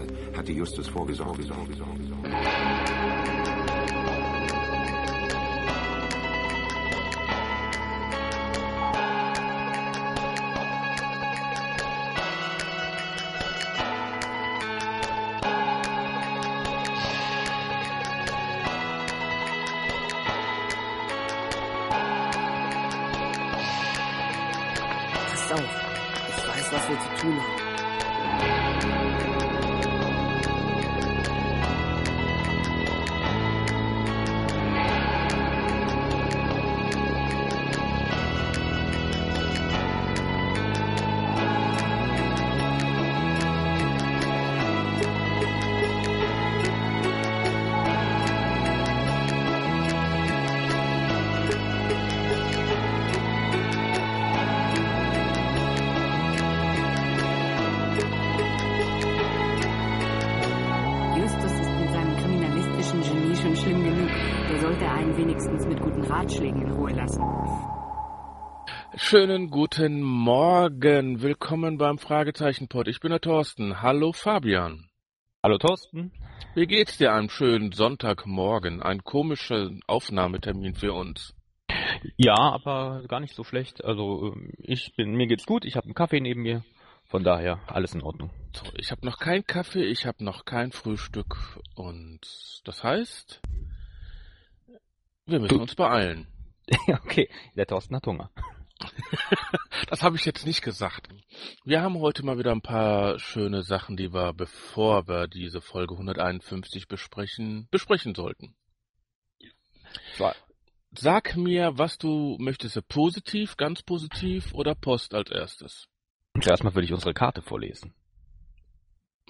Fall hatte Justus vorgesorgt. vorgesorgt, vorgesorgt. Pass Schönen guten Morgen. Willkommen beim Fragezeichenpod. Ich bin der Thorsten. Hallo Fabian. Hallo Thorsten. Wie geht's dir am schönen Sonntagmorgen? Ein komischer Aufnahmetermin für uns. Ja, aber gar nicht so schlecht. Also ähm, ich bin, mir geht's gut. Ich habe einen Kaffee neben mir. Von daher alles in Ordnung. So, ich habe noch keinen Kaffee, ich habe noch kein Frühstück und das heißt, wir müssen Du- uns beeilen. okay, der Thorsten hat Hunger. Das habe ich jetzt nicht gesagt. Wir haben heute mal wieder ein paar schöne Sachen, die wir, bevor wir diese Folge 151 besprechen, besprechen sollten. Zwar- Sag mir, was du möchtest. Positiv, ganz positiv oder Post als erstes? Zuerst mal würde ich unsere Karte vorlesen.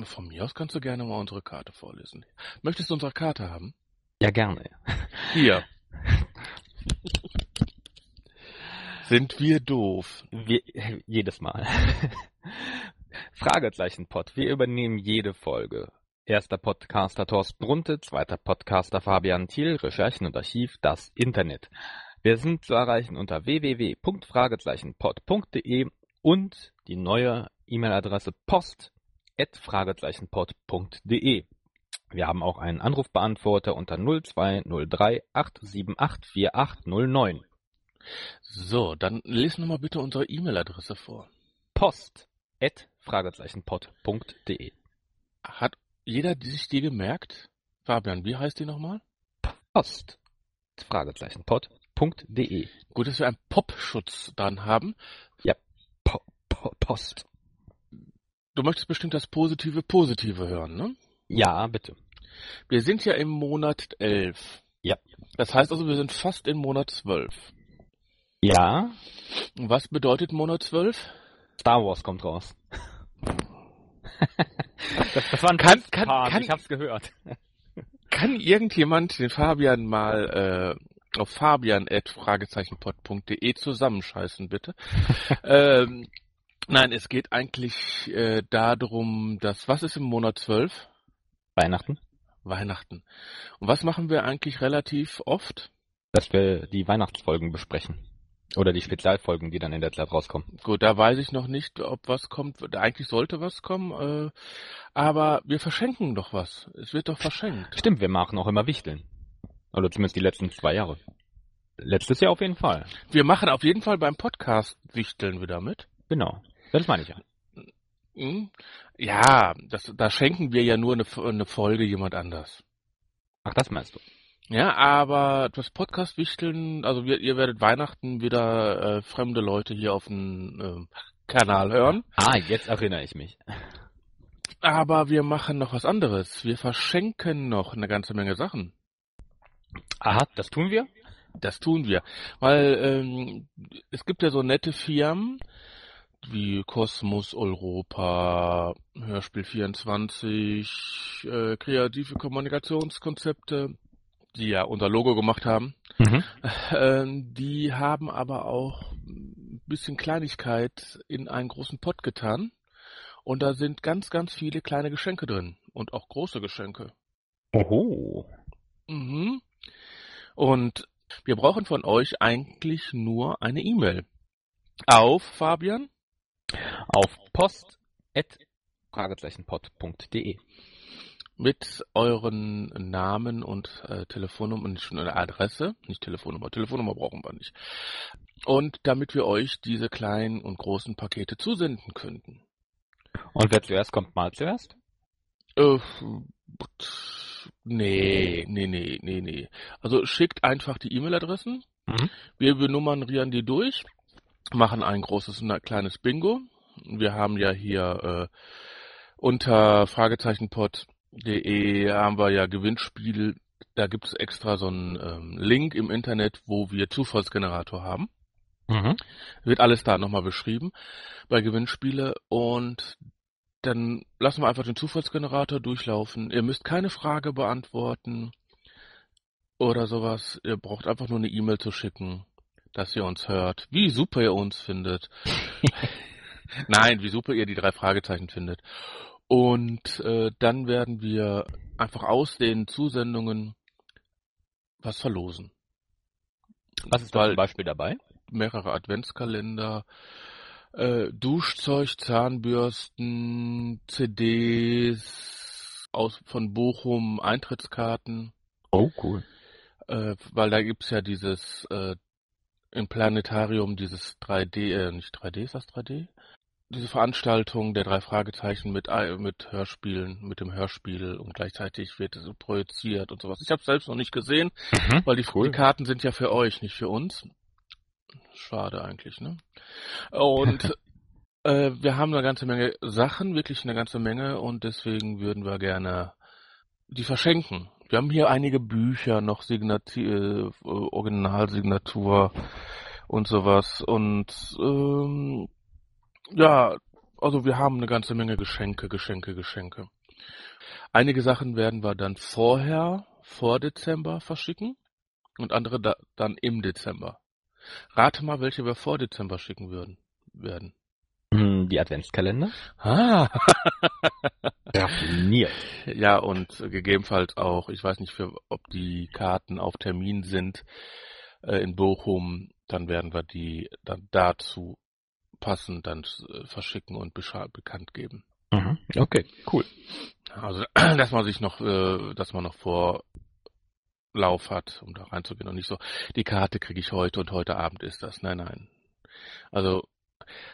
Von mir aus kannst du gerne mal unsere Karte vorlesen. Möchtest du unsere Karte haben? Ja, gerne. Hier. Sind wir doof? Wir, jedes Mal. Fragezeichen Pod. Wir übernehmen jede Folge. Erster Podcaster Thorsten Brunte, zweiter Podcaster Fabian Thiel, Recherchen und Archiv, das Internet. Wir sind zu erreichen unter www.fragezeichenpod.de und die neue E-Mail-Adresse post@fragezeichenpod.de. Wir haben auch einen Anrufbeantworter unter 0203 878 4809. So, dann lese nochmal bitte unsere E-Mail-Adresse vor. Post at fragezeichenpod.de. Hat jeder sich die gemerkt? Fabian, wie heißt die nochmal? Post fragezeichenpod.de. Gut, dass wir einen Popschutz dran haben. Po po Post. Du möchtest bestimmt das Positive Positive hören, ne? Ja, bitte. Wir sind ja im Monat 11. Ja. Das heißt also, wir sind fast im Monat 12. Ja, was bedeutet Monat 12? Star Wars kommt raus. das, das war ein Kann- kann- kann- ich hab's gehört. Kann irgendjemand den Fabian mal äh, auf fabian.fragezeichenpod.de zusammenscheißen, bitte? ähm, nein, es geht eigentlich äh, darum, dass, was ist im Monat 12? Weihnachten, Weihnachten. Und was machen wir eigentlich relativ oft? dass wir die Weihnachtsfolgen besprechen. Oder die Spezialfolgen, die dann in der Zeit rauskommen. Gut, da weiß ich noch nicht, ob was kommt. Eigentlich sollte was kommen, äh, aber wir verschenken doch was. Es wird doch verschenkt. Stimmt, wir machen auch immer Wichteln. Oder zumindest die letzten zwei Jahre. Letztes Jahr auf jeden Fall. Wir machen auf jeden Fall beim Podcast Wichteln wieder mit. Genau. Das meine ich ja. Hm? Ja, das, da schenken wir ja nur eine, eine Folge jemand anders. Ach, das meinst du? Ja, aber das Podcast Wichteln, also wir, ihr werdet Weihnachten wieder äh, fremde Leute hier auf dem äh, Kanal hören. Ah, jetzt erinnere ich mich. Aber wir machen noch was anderes. Wir verschenken noch eine ganze Menge Sachen. Aha, das tun wir? Das tun wir. Weil ähm, es gibt ja so nette Firmen wie Kosmos Europa, Hörspiel 24, äh, kreative Kommunikationskonzepte, die ja unser Logo gemacht haben. Mhm. Ähm, die haben aber auch ein bisschen Kleinigkeit in einen großen Pott getan. Und da sind ganz, ganz viele kleine Geschenke drin. Und auch große Geschenke. Oho. Mhm. Und wir brauchen von euch eigentlich nur eine E-Mail. Auf, Fabian? Auf post at fragezeichenpod.de. Mit euren Namen und äh, Telefonnummer, nicht eine Adresse, nicht Telefonnummer, Telefonnummer brauchen wir nicht. Und damit wir euch diese kleinen und großen Pakete zusenden könnten. Und wer zuerst kommt, mal zuerst? Äh, nee, nee, nee, nee, nee. Also schickt einfach die E-Mail-Adressen. Mhm. Wir benummerieren die durch, machen ein großes und ein kleines Bingo. Wir haben ja hier äh, unter Fragezeichenpod.de haben wir ja Gewinnspiel. Da gibt es extra so einen ähm, Link im Internet, wo wir Zufallsgenerator haben. Mhm. Wird alles da nochmal beschrieben bei Gewinnspiele und dann lassen wir einfach den Zufallsgenerator durchlaufen. Ihr müsst keine Frage beantworten oder sowas. Ihr braucht einfach nur eine E-Mail zu schicken, dass ihr uns hört, wie super ihr uns findet. Nein, wie super ihr die drei Fragezeichen findet. Und äh, dann werden wir einfach aus den Zusendungen was verlosen. Was ist da zum Beispiel dabei? mehrere Adventskalender, äh, Duschzeug, Zahnbürsten, CDs aus von Bochum, Eintrittskarten, Oh, cool. äh, weil da gibt's ja dieses äh, im Planetarium dieses 3D, äh, nicht 3D, ist das 3D? Diese Veranstaltung der drei Fragezeichen mit äh, mit Hörspielen, mit dem Hörspiel und gleichzeitig wird es projiziert und sowas. Ich habe selbst noch nicht gesehen, Mhm. weil die, Cool. die Karten sind ja für euch, nicht für uns. Schade eigentlich, ne? Und äh, wir haben eine ganze Menge Sachen, wirklich eine ganze Menge, und deswegen würden wir gerne die verschenken. Wir haben hier einige Bücher, noch Signati äh, Originalsignatur und sowas. Und ähm, ja, also wir haben eine ganze Menge Geschenke, Geschenke, Geschenke. Einige Sachen werden wir dann vorher, vor Dezember verschicken und andere da, dann im Dezember. Rate mal, welche wir vor Dezember schicken würden, werden. Hm, Die Adventskalender? Ah. Raffiniert. ja, und gegebenenfalls auch, ich weiß nicht, für, ob die Karten auf Termin sind äh, in Bochum, dann werden wir die dann dazu passend dann äh, verschicken und bekannt geben. Mhm. Okay, cool. Also, dass man sich noch, äh, dass man noch Vorlauf hat, um da reinzugehen und nicht so, die Karte kriege ich heute und heute Abend ist das. Nein, nein. Also,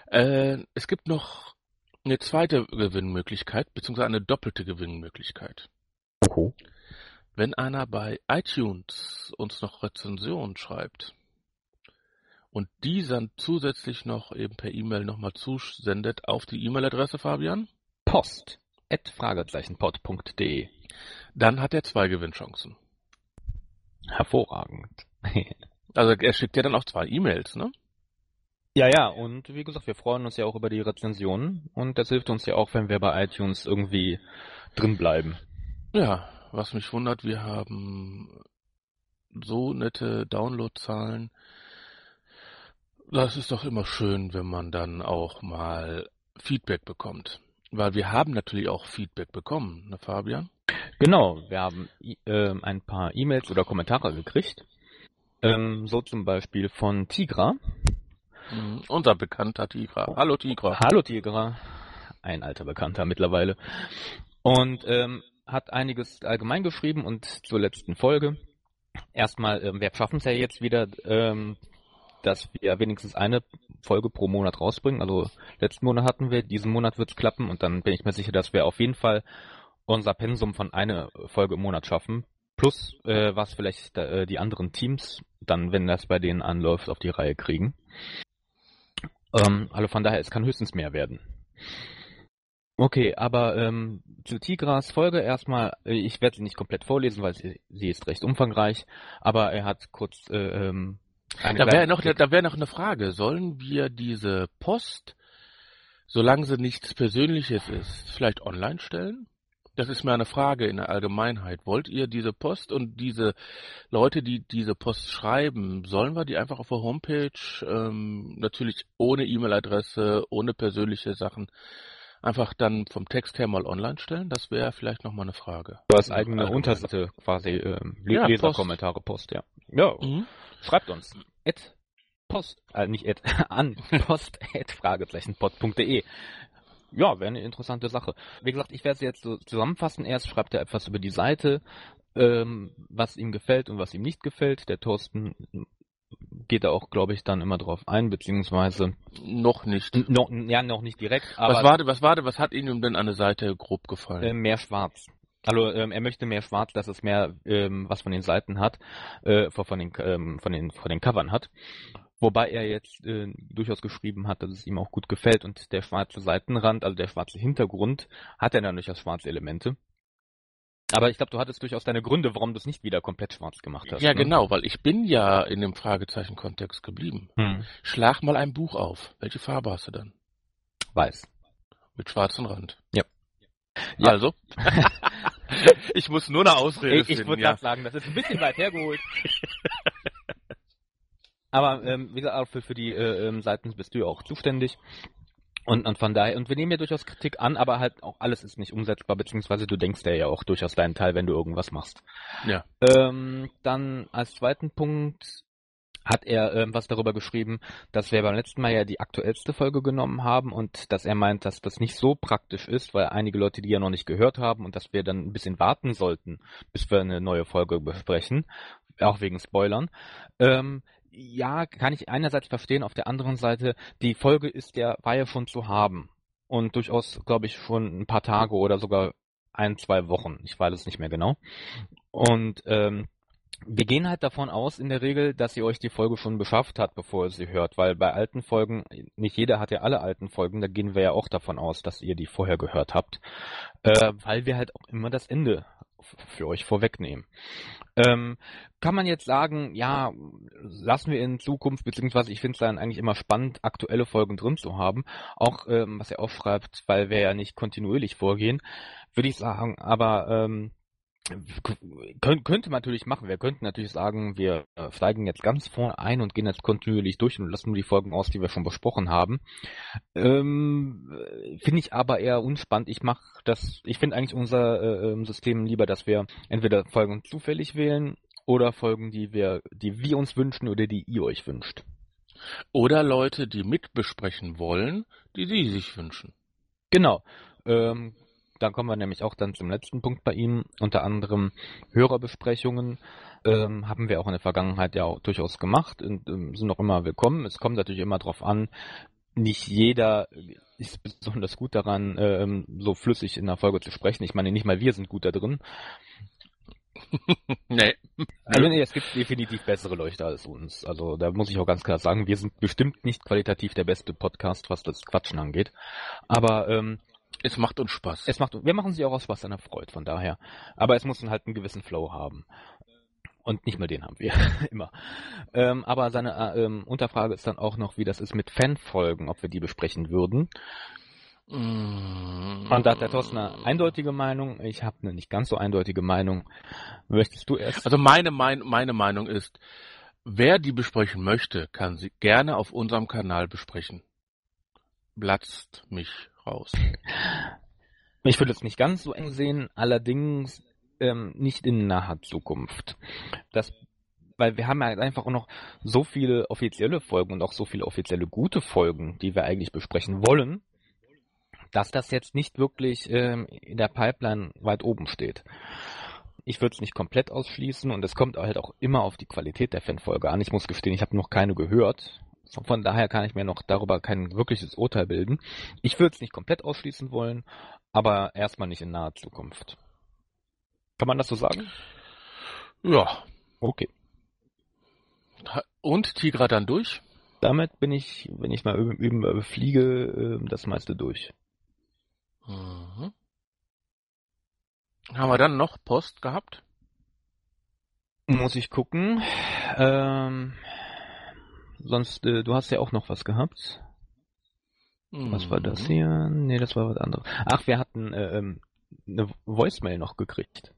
äh, es gibt noch eine zweite Gewinnmöglichkeit, beziehungsweise eine doppelte Gewinnmöglichkeit. Oh. Wenn einer bei iTunes uns noch Rezensionen schreibt und die dann zusätzlich noch eben per E-Mail nochmal zusendet auf die E-Mail-Adresse, Fabian, Post. At fragezeichenpod.de. dann hat er zwei Gewinnchancen. Hervorragend. Also er schickt ja dann auch zwei E-Mails, ne? Ja, ja, und wie gesagt, wir freuen uns ja auch über die Rezensionen und das hilft uns ja auch, wenn wir bei iTunes irgendwie drin bleiben. Ja, was mich wundert, wir haben so nette Downloadzahlen. Das ist doch immer schön, wenn man dann auch mal Feedback bekommt. Weil wir haben natürlich auch Feedback bekommen, ne Fabian? Genau, wir haben ähm, ein paar E-Mails oder Kommentare gekriegt. Ähm, so zum Beispiel von Tigra. Mhm, Unser bekannter Tigra. Hallo Tigra. Hallo Tigra, ein alter Bekannter mittlerweile. Und ähm, hat einiges allgemein geschrieben und zur letzten Folge. Erstmal, ähm, wir schaffen es ja jetzt wieder, ähm, dass wir wenigstens eine Folge pro Monat rausbringen. Also letzten Monat hatten wir, diesen Monat wird es klappen und dann bin ich mir sicher, dass wir auf jeden Fall unser Pensum von einer Folge im Monat schaffen. Plus, äh, was vielleicht äh, die anderen Teams dann, wenn das bei denen anläuft, auf die Reihe kriegen. Ähm, also von daher, es kann höchstens mehr werden. Okay, aber ähm, zu Tigras Folge erstmal, äh, ich werde sie nicht komplett vorlesen, weil sie, sie ist recht umfangreich, aber er hat kurz äh, ähm, Da wäre noch, Kritik- da wäre noch eine Frage. Sollen wir diese Post, solange sie nichts Persönliches ist, vielleicht online stellen? Das ist mir eine Frage in der Allgemeinheit. Wollt ihr diese Post und diese Leute, die diese Post schreiben, sollen wir die einfach auf der Homepage, ähm, natürlich ohne E-Mail-Adresse, ohne persönliche Sachen, einfach dann vom Text her mal online stellen? Das wäre vielleicht noch mal eine Frage. Du hast eigene Allgemein. Unterseite quasi, ähm, Ja, Leserkommentare, Post, ja. Ja, Mhm. schreibt uns. At Post, äh, nicht at, an post at fragezeichenpod.de. ja, wäre eine interessante Sache. Wie gesagt, ich werde es jetzt so zusammenfassen. Erst schreibt er etwas über die Seite, ähm, was ihm gefällt und was ihm nicht gefällt. Der Thorsten geht da auch, glaube ich, dann immer drauf ein, beziehungsweise Noch nicht. noch, ja, noch nicht direkt, aber Was war, denn- was war, denn- was hat Ihnen denn an der Seite grob gefallen? äh, mehr schwarz. Also ähm, er möchte mehr schwarz, dass es mehr ähm, was von den Seiten hat, äh, von den ähm, von den von den Covern hat. Wobei er jetzt äh, durchaus geschrieben hat, dass es ihm auch gut gefällt und der schwarze Seitenrand, also der schwarze Hintergrund, hat ja dann durchaus schwarze Elemente. Aber ich glaube, du hattest durchaus deine Gründe, warum du es nicht wieder komplett schwarz gemacht hast. ja, ne? genau, weil ich bin ja in dem Fragezeichen-Kontext geblieben. Hm. Schlag mal ein Buch auf. Welche Farbe hast du dann? Weiß. Mit schwarzem Rand. Ja. Ja. Also? ich muss nur eine Ausrede Ich, ich finden, würde ja. sagen, das ist ein bisschen weit hergeholt. Aber ähm, wie gesagt, für, für die äh, ähm, Seiten bist du ja auch zuständig. Und, und von daher, und wir nehmen ja durchaus Kritik an, aber halt auch alles ist nicht umsetzbar, beziehungsweise du denkst ja auch durchaus deinen Teil, wenn du irgendwas machst. Ja. Ähm, dann als zweiten Punkt hat er ähm, was darüber geschrieben, dass wir beim letzten Mal ja die aktuellste Folge genommen haben und dass er meint, dass das nicht so praktisch ist, weil einige Leute die ja noch nicht gehört haben und dass wir dann ein bisschen warten sollten, bis wir eine neue Folge besprechen, auch wegen Spoilern. Ähm, ja, kann ich einerseits verstehen, auf der anderen Seite, die Folge ist ja, war ja schon zu haben und durchaus, glaube ich, schon ein paar Tage oder sogar ein, zwei Wochen. Ich weiß es nicht mehr genau. Und ähm, wir gehen halt davon aus in der Regel, dass ihr euch die Folge schon beschafft habt, bevor ihr sie hört, weil bei alten Folgen, nicht jeder hat ja alle alten Folgen, da gehen wir ja auch davon aus, dass ihr die vorher gehört habt, äh, weil wir halt auch immer das Ende für euch vorwegnehmen. Ähm, kann man jetzt sagen, ja, lassen wir in Zukunft, beziehungsweise ich finde es dann eigentlich immer spannend, aktuelle Folgen drin zu haben, auch ähm, was er aufschreibt, weil wir ja nicht kontinuierlich vorgehen, würde ich sagen, aber ähm, Kön könnte man natürlich machen. Wir könnten natürlich sagen, wir steigen jetzt ganz vorne ein und gehen jetzt kontinuierlich durch und lassen nur die Folgen aus, die wir schon besprochen haben. Ähm, äh, finde ich aber eher unspannend. Ich mache das, ich finde eigentlich unser äh, ähm, System lieber, dass wir entweder Folgen zufällig wählen oder Folgen, die wir, die wir uns wünschen oder die ihr euch wünscht. Oder Leute, die mitbesprechen wollen, die sie sich wünschen. Genau. Ähm, dann kommen wir nämlich auch dann zum letzten Punkt bei ihm. Unter anderem Hörerbesprechungen ähm, haben wir auch in der Vergangenheit ja auch durchaus gemacht und ähm, sind auch immer willkommen. Es kommt natürlich immer darauf an, nicht jeder ist besonders gut daran, ähm, so flüssig in der Folge zu sprechen. Ich meine, nicht mal wir sind gut da drin. Nee. Also nee, es gibt definitiv bessere Leute als uns. Also da muss ich auch ganz klar sagen, wir sind bestimmt nicht qualitativ der beste Podcast, was das Quatschen angeht. Aber ähm, Es macht uns Spaß. es macht, wir machen sie auch aus was einer Freude, von daher. Aber es muss dann halt einen gewissen Flow haben. Und nicht mal den haben wir immer. Ähm, aber seine äh, ähm, Unterfrage ist dann auch noch, wie das ist mit Fanfolgen, ob wir die besprechen würden. Mm. Und da hat der Thorsten eine eindeutige Meinung. Ich habe eine nicht ganz so eindeutige Meinung. Möchtest du erst? Also meine, mein, meine Meinung ist, wer die besprechen möchte, kann sie gerne auf unserem Kanal besprechen. Blatzt mich raus. Ich würde es nicht ganz so eng sehen, allerdings ähm, nicht in naher Zukunft. Das, weil wir haben ja einfach auch noch so viele offizielle Folgen und auch so viele offizielle gute Folgen, die wir eigentlich besprechen wollen, dass das jetzt nicht wirklich ähm, in der Pipeline weit oben steht. Ich würde es nicht komplett ausschließen und es kommt halt auch immer auf die Qualität der Fanfolge an. Ich muss gestehen, ich habe noch keine gehört. Von daher kann ich mir noch darüber kein wirkliches Urteil bilden. Ich würde es nicht komplett ausschließen wollen, aber erstmal nicht in naher Zukunft. Kann man das so sagen? Ja. Okay. Und Tigra dann durch? Damit bin ich, wenn ich mal üben, üben äh, fliege, äh, das meiste durch. Mhm. Haben wir dann noch Post gehabt? Muss ich gucken. Ähm, sonst, äh, du hast ja auch noch was gehabt. Was war das Mhm. hier? Nee, das war was anderes. Ach, wir hatten äh, ähm, eine Voicemail noch gekriegt.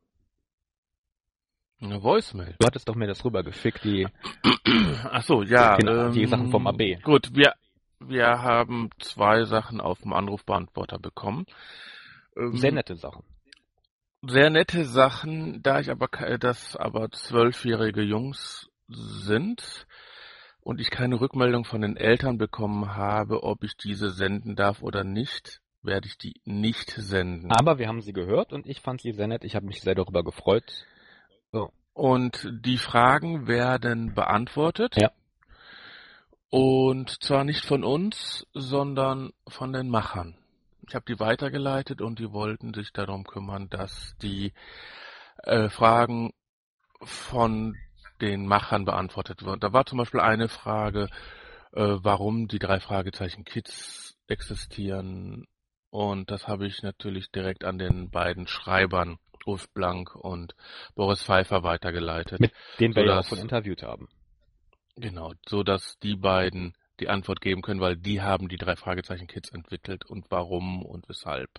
Eine Voicemail. Du hattest doch mir das rübergeschickt, die Ach so, ja. Genau, die Sachen vom AB. Gut, wir, wir haben zwei Sachen auf dem Anrufbeantworter bekommen. Ähm, sehr nette Sachen. sehr nette Sachen, da ich aber ke- das aber zwölfjährige Jungs sind und ich keine Rückmeldung von den Eltern bekommen habe, ob ich diese senden darf oder nicht, werde ich die nicht senden. Aber wir haben sie gehört und ich fand sie sehr nett. Ich habe mich sehr darüber gefreut. So. Und die Fragen werden beantwortet. Ja. Und zwar nicht von uns, sondern von den Machern. Ich habe die weitergeleitet und die wollten sich darum kümmern, dass die äh, Fragen von den Machern beantwortet werden. Da war zum Beispiel eine Frage, äh, warum die drei Fragezeichen Kids existieren. Und das habe ich natürlich direkt an den beiden Schreibern, Ulf Blank und Boris Pfeiffer, weitergeleitet. Mit denen wir ja auch schon interviewt haben. Genau, so dass die beiden die Antwort geben können, weil die haben die drei Fragezeichen Kids entwickelt und warum und weshalb.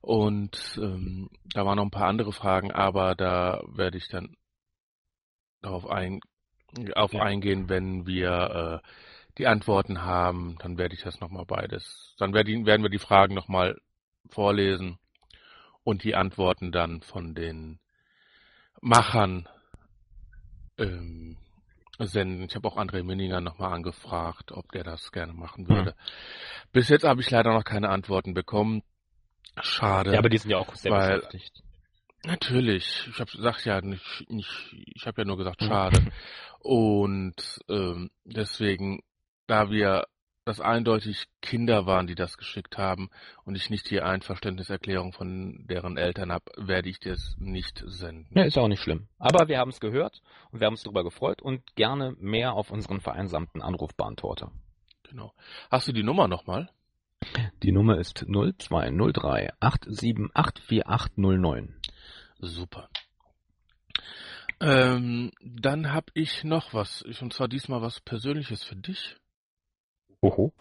Und ähm, da waren noch ein paar andere Fragen, aber da werde ich dann darauf ein, auf Ja. eingehen, wenn wir äh, die Antworten haben, dann werde ich das nochmal beides. Dann werden, wir die Fragen nochmal vorlesen und die Antworten dann von den Machern ähm, senden. Ich habe auch André Minninger nochmal angefragt, ob der das gerne machen würde. Bis jetzt habe ich leider noch keine Antworten bekommen. Schade. Ja, aber die sind ja auch sehr Weil- beschäftigt. Natürlich, ich habe gesagt ja nicht, nicht ich habe ja nur gesagt schade. Und ähm, deswegen, da wir das eindeutig Kinder waren, die das geschickt haben und ich nicht die Einverständniserklärung von deren Eltern habe, werde ich das nicht senden. Ja, ist auch nicht schlimm. Aber wir haben es gehört und wir haben uns darüber gefreut und gerne mehr auf unseren vereinsamten Anrufbeantworter. Genau. Hast du die Nummer nochmal? Die Nummer ist 0203 878489. Super. Ähm, dann habe ich noch was, und zwar diesmal was Persönliches für dich. Oho.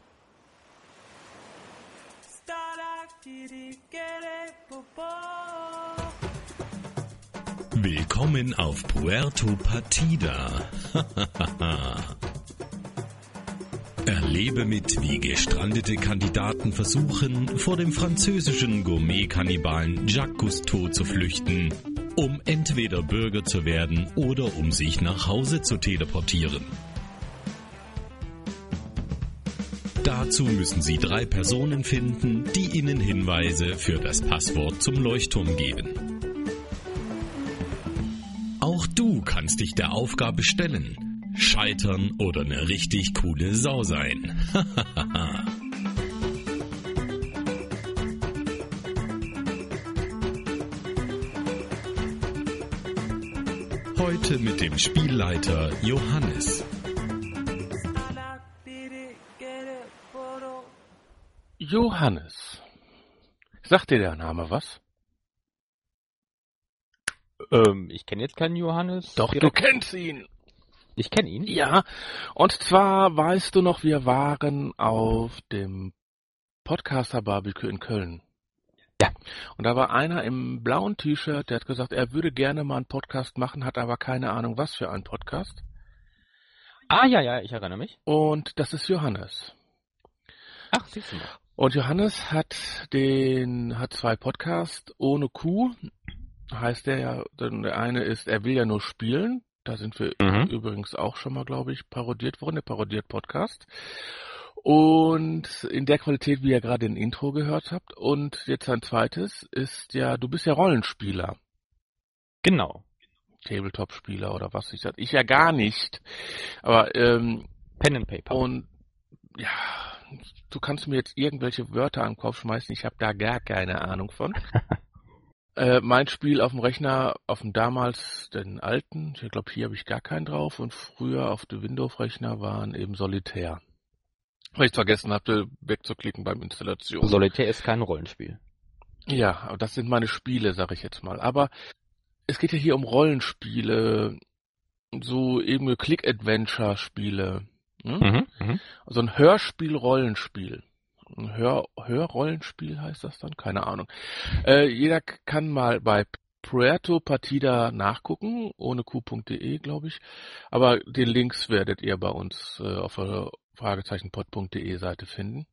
Willkommen auf Puerto Partida. Erlebe mit, wie gestrandete Kandidaten versuchen, vor dem französischen Gourmet-Kannibalen Jacques Cousteau zu flüchten, um entweder Bürger zu werden oder um sich nach Hause zu teleportieren. Dazu müssen Sie drei Personen finden, die Ihnen Hinweise für das Passwort zum Leuchtturm geben. Auch du kannst dich der Aufgabe stellen. Scheitern oder eine richtig coole Sau sein. Heute mit dem Spielleiter Johannes. Johannes. Sagt dir der Name was? Ähm, ich kenne jetzt keinen Johannes. Doch, du direkt. kennst ihn. Ich kenne ihn. Ja, und zwar weißt du noch, wir waren auf dem Podcaster Barbecue in Köln. Ja. Und da war einer im blauen T-Shirt, der hat gesagt, er würde gerne mal einen Podcast machen, hat aber keine Ahnung, was für ein Podcast. Ah, ja, ja, ich erinnere mich. Und das ist Johannes. Ach, siehst du mal. Und Johannes hat den, hat zwei Podcasts ohne Kuh, heißt der ja, denn der eine ist, er will ja nur spielen. Da sind wir Mhm. übrigens auch schon mal, glaube ich, parodiert worden, der parodiert Podcast. Und in der Qualität, wie ihr gerade in Intro gehört habt. Und jetzt ein zweites ist ja, du bist ja Rollenspieler, Genau. Tabletop-Spieler oder was ich sag. Ich ja gar nicht. Aber ähm, Pen and Paper. und ja, du kannst mir jetzt irgendwelche Wörter an den Kopf schmeißen, ich habe da gar keine Ahnung von. äh, mein Spiel auf dem Rechner, auf dem damals den alten, ich glaube hier habe ich gar keinen drauf und früher auf dem Windows-Rechner waren eben Solitär. Weil ich vergessen hatte, wegzuklicken beim Installation. Solitär ist kein Rollenspiel. Ja, aber das sind meine Spiele, sag ich jetzt mal. Aber es geht ja hier um Rollenspiele, so eben Click-Adventure-Spiele. Hm? Mhm. Mhm. So ein Hörspiel-Rollenspiel. Hör Hörrollenspiel heißt das dann? Keine Ahnung. Äh, jeder kann mal bei Puerto Partida nachgucken, ohne q.de, glaube ich. Aber den Links werdet ihr bei uns äh, auf der Fragezeichenpod.de Seite finden.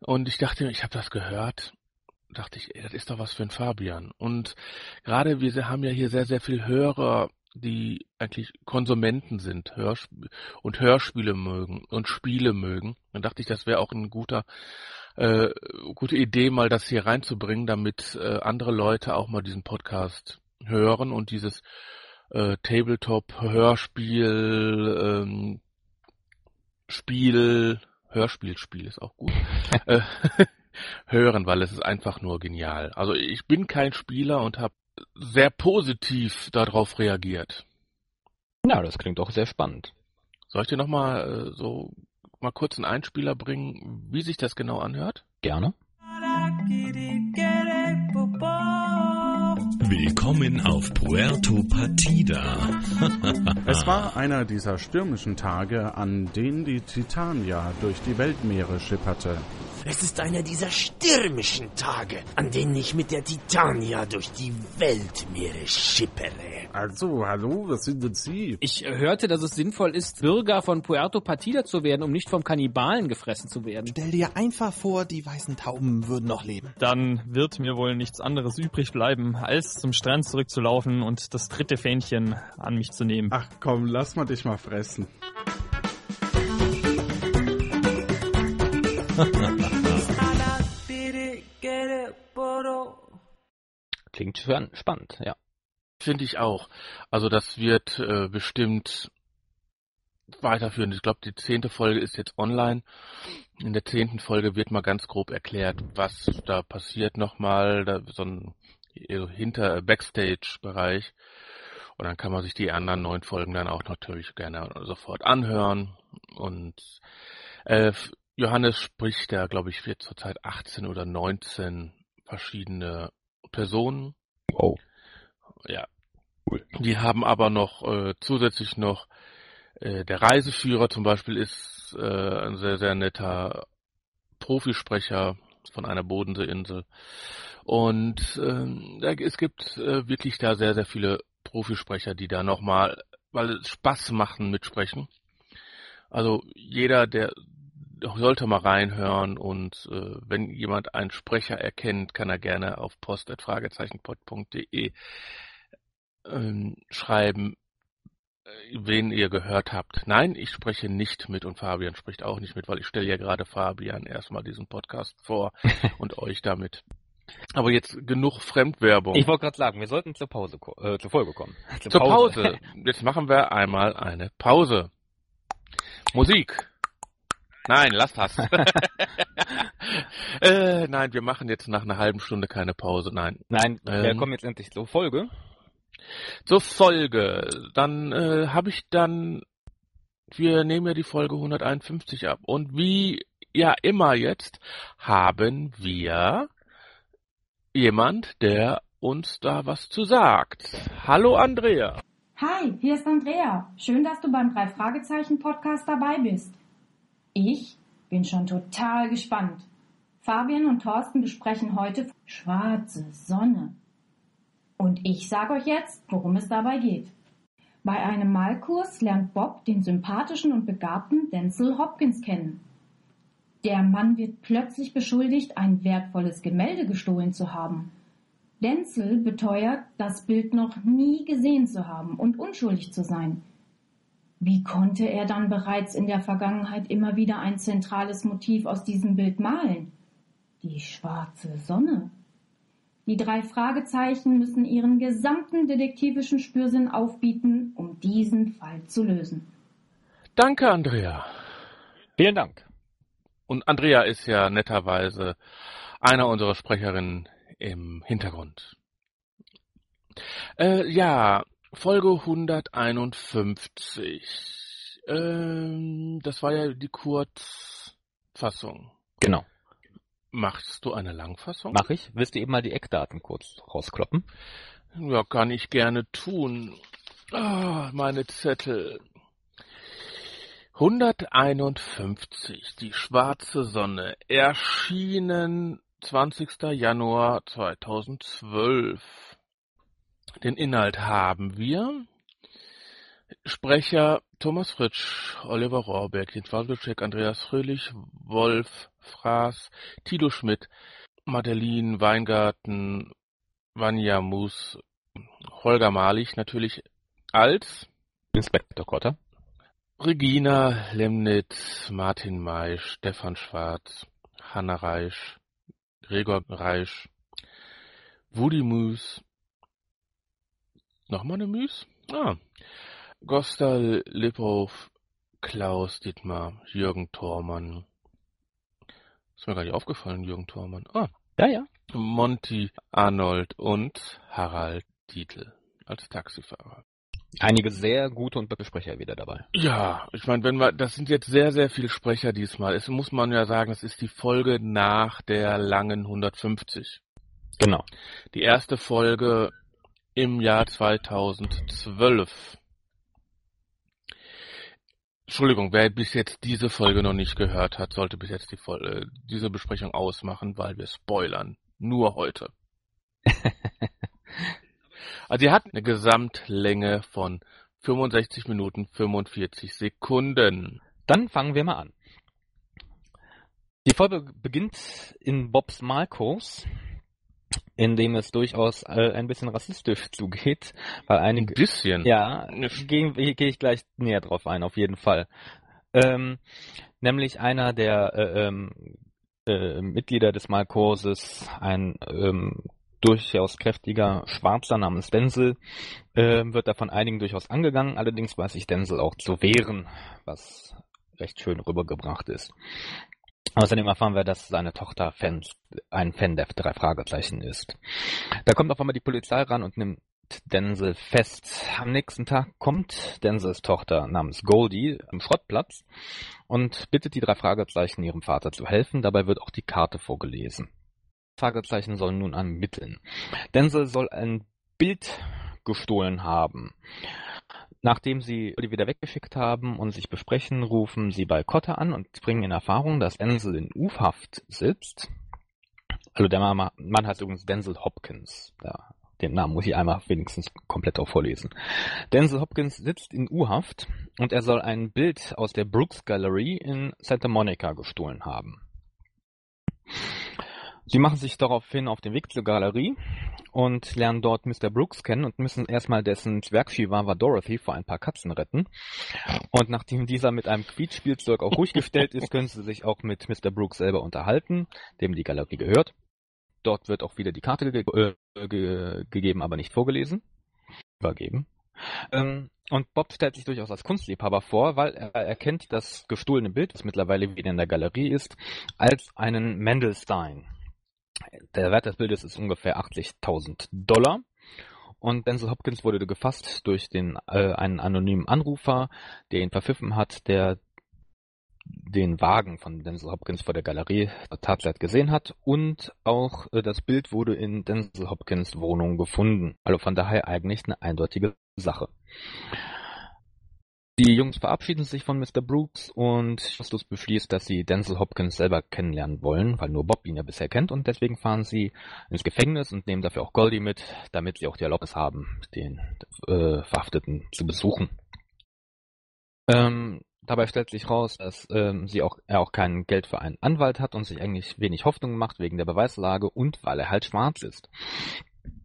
Und ich dachte, ich habe das gehört, dachte ich, ey, das ist doch was für ein Fabian. Und gerade wir haben ja hier sehr, sehr viel Hörer, die eigentlich Konsumenten sind, Hörsp und Hörspiele mögen und Spiele mögen. Dann dachte ich, das wäre auch ein guter äh, gute Idee, mal das hier reinzubringen, damit äh, andere Leute auch mal diesen Podcast hören und dieses äh, Tabletop-Hörspiel, ähm, Spiel, Hörspielspiel ist auch gut, äh, hören, weil es ist einfach nur genial. Also ich bin kein Spieler und habe sehr positiv darauf reagiert. Ja, das klingt auch sehr spannend. Soll ich dir nochmal äh, so mal kurz einen Einspieler bringen, wie sich das genau anhört? Gerne. Willkommen auf Puerto Partida. Es war einer dieser stürmischen Tage, an denen die Titania durch die Weltmeere schipperte. Es ist einer dieser stürmischen Tage, an denen ich mit der Titania durch die Weltmeere schippere. Also, hallo, was sind denn Sie? Ich hörte, dass es sinnvoll ist, Bürger von Puerto Partida zu werden, um nicht vom Kannibalen gefressen zu werden. Stell dir einfach vor, die weißen Tauben würden noch leben. Dann wird mir wohl nichts anderes übrig bleiben, als zum Strand zurückzulaufen und das dritte Fähnchen an mich zu nehmen. Ach komm, lass mal dich mal fressen. Klingt span- spannend, ja. Finde ich auch. Also das wird äh, bestimmt weiterführen. Ich glaube, die zehnte Folge ist jetzt online. In der zehnten Folge wird mal ganz grob erklärt, was da passiert nochmal, da so ein so hinter Backstage-Bereich. Und dann kann man sich die anderen neun Folgen dann auch natürlich gerne sofort anhören. Und äh, Johannes spricht da, glaube ich, wird zurzeit 18 oder 19 verschiedene Personen. Wow. Ja. Die haben aber noch äh, zusätzlich noch äh, der Reiseführer zum Beispiel ist äh, ein sehr, sehr netter Profisprecher von einer Bodenseeinsel. Und ähm, da, es gibt äh, wirklich da sehr, sehr viele Profisprecher, die da nochmal, weil es Spaß machen, mitsprechen. Also jeder, der sollte mal reinhören und äh, wenn jemand einen Sprecher erkennt, kann er gerne auf post.fragezeichenpod.de ähm, schreiben, äh, wen ihr gehört habt. Nein, ich spreche nicht mit und Fabian spricht auch nicht mit, weil ich stelle ja gerade Fabian erstmal diesen Podcast vor und euch damit. Aber jetzt genug Fremdwerbung. Ich wollte gerade sagen, wir sollten zur Pause, äh, zur Folge kommen. Zur Pause. Jetzt machen wir einmal eine Pause. Musik. Nein, lass das. äh, nein, wir machen jetzt nach einer halben Stunde keine Pause. Nein. Nein, wir Ähm. kommen jetzt endlich zur Folge. Zur Folge. Dann äh, habe ich dann, wir nehmen ja die Folge 151 ab. Und wie ja immer jetzt haben wir jemand, der uns da was zu sagt. Hallo Andrea. Hi, hier ist Andrea. Schön, dass du beim drei Fragezeichen Podcast dabei bist. Ich bin schon total gespannt. Fabian und Thorsten besprechen heute schwarze Sonne. Und ich sage euch jetzt, worum es dabei geht. Bei einem Malkurs lernt Bob den sympathischen und begabten Denzel Hopkins kennen. Der Mann wird plötzlich beschuldigt, ein wertvolles Gemälde gestohlen zu haben. Denzel beteuert, das Bild noch nie gesehen zu haben und unschuldig zu sein. Wie konnte er dann bereits in der Vergangenheit immer wieder ein zentrales Motiv aus diesem Bild malen? Die schwarze Sonne. Die drei Fragezeichen müssen ihren gesamten detektivischen Spürsinn aufbieten, um diesen Fall zu lösen. Danke, Andrea. Vielen Dank. Und Andrea ist ja netterweise einer unserer Sprecherinnen im Hintergrund. Äh, ja, Folge 151. Ähm, das war ja die Kurzfassung. Genau. Machst du eine Langfassung? Mach ich. Willst du eben mal die Eckdaten kurz rauskloppen? Ja, kann ich gerne tun. Ah, meine Zettel. 151, die schwarze Sonne, erschienen 20. Januar 2012. Den Inhalt haben wir. Sprecher Thomas Fritsch, Oliver Rohrbeck, Jens Wawlczyk, Andreas Fröhlich, Wolf Fraß, Tilo Schmidt, Madeline Weingarten, Vanja Mus, Holger Malich natürlich als Inspektor Kotter. Regina Lemnitz, Martin May, Stefan Schwarz, Hanna Reisch, Gregor Reisch, Woody Moose, nochmal eine Müs? Ah, Gostal Lippow, Klaus Dittmar, Jürgen Thormann. Ist mir gar nicht aufgefallen, Jürgen Thormann. Ah. Ja, ja. Monty Arnold und Harald Dietl als Taxifahrer. Einige sehr gute und Sprecher wieder dabei. Ja, ich meine, wenn wir, das sind jetzt sehr, sehr viele Sprecher diesmal. Es muss man ja sagen, es ist die Folge nach der langen 150. Genau. Die erste Folge im Jahr 2012. Entschuldigung, wer bis jetzt diese Folge noch nicht gehört hat, sollte bis jetzt die Folge, diese Besprechung ausmachen, weil wir spoilern. Nur heute. also sie hat eine Gesamtlänge von 65 Minuten 45 Sekunden. Dann fangen wir mal an. Die Folge beginnt in Bobs Malkurs, in dem es durchaus äh, ein bisschen rassistisch zugeht, weil einige... Ein bisschen? Ja, gehe geh ich gleich näher drauf ein, auf jeden Fall. Ähm, nämlich einer der äh, ähm, äh, Mitglieder des Malkurses, ein ähm, durchaus kräftiger Schwarzer namens Denzel, äh, wird da von einigen durchaus angegangen, allerdings weiß sich Denzel auch zu wehren, was recht schön rübergebracht ist. Außerdem erfahren wir, dass seine Tochter Fans, ein Fan der drei Fragezeichen ist. Da kommt auf einmal die Polizei ran und nimmt Denzel fest. Am nächsten Tag kommt Denzels Tochter namens Goldie am Schrottplatz und bittet die drei Fragezeichen ihrem Vater zu helfen. Dabei wird auch die Karte vorgelesen. Fragezeichen sollen nun ermitteln. Denzel soll ein Bild gestohlen haben. Nachdem sie die wieder weggeschickt haben und sich besprechen, rufen sie bei Cotter an und bringen in Erfahrung, dass Denzel in U-Haft sitzt. Also der Mann, Mann heißt übrigens Denzel Hopkins. Ja, den Namen muss ich einmal wenigstens komplett auch vorlesen. Denzel Hopkins sitzt in U-Haft und er soll ein Bild aus der Brooks Gallery in Santa Monica gestohlen haben. Sie machen sich daraufhin auf den Weg zur Galerie und lernen dort Mr. Brooks kennen und müssen erstmal dessen Zwergchihuahua Dorothy vor ein paar Katzen retten. Und nachdem dieser mit einem Quietschspielzeug auch ruhig gestellt ist, können sie sich auch mit Mr. Brooks selber unterhalten, dem die Galerie gehört. Dort wird auch wieder die Karte ge äh, ge gegeben, aber nicht vorgelesen. Übergeben. Ähm, und Bob stellt sich durchaus als Kunstliebhaber vor, weil er erkennt das gestohlene Bild, das mittlerweile wieder in der Galerie ist, als einen Mendelstein. Der Wert des Bildes ist ungefähr 80.000 Dollar. Und Denzel Hopkins wurde gefasst durch den, äh, einen anonymen Anrufer, der ihn verpfiffen hat, der den Wagen von Denzel Hopkins vor der Galerie Tatzeit gesehen hat und auch äh, das Bild wurde in Denzel Hopkins Wohnung gefunden. Also von daher eigentlich eine eindeutige Sache. Die Jungs verabschieden sich von Mr. Brooks und Justus beschließt, dass sie Denzel Hopkins selber kennenlernen wollen, weil nur Bob ihn ja bisher kennt und deswegen fahren sie ins Gefängnis und nehmen dafür auch Goldie mit, damit sie auch die Erlaubnis haben, den äh, Verhafteten zu besuchen. Ähm, dabei stellt sich raus, dass ähm, sie auch, er auch kein Geld für einen Anwalt hat und sich eigentlich wenig Hoffnung macht wegen der Beweislage und weil er halt schwarz ist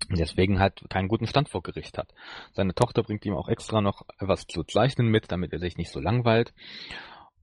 deswegen halt keinen guten Stand vor Gericht hat. Seine Tochter bringt ihm auch extra noch was zu zeichnen mit, damit er sich nicht so langweilt.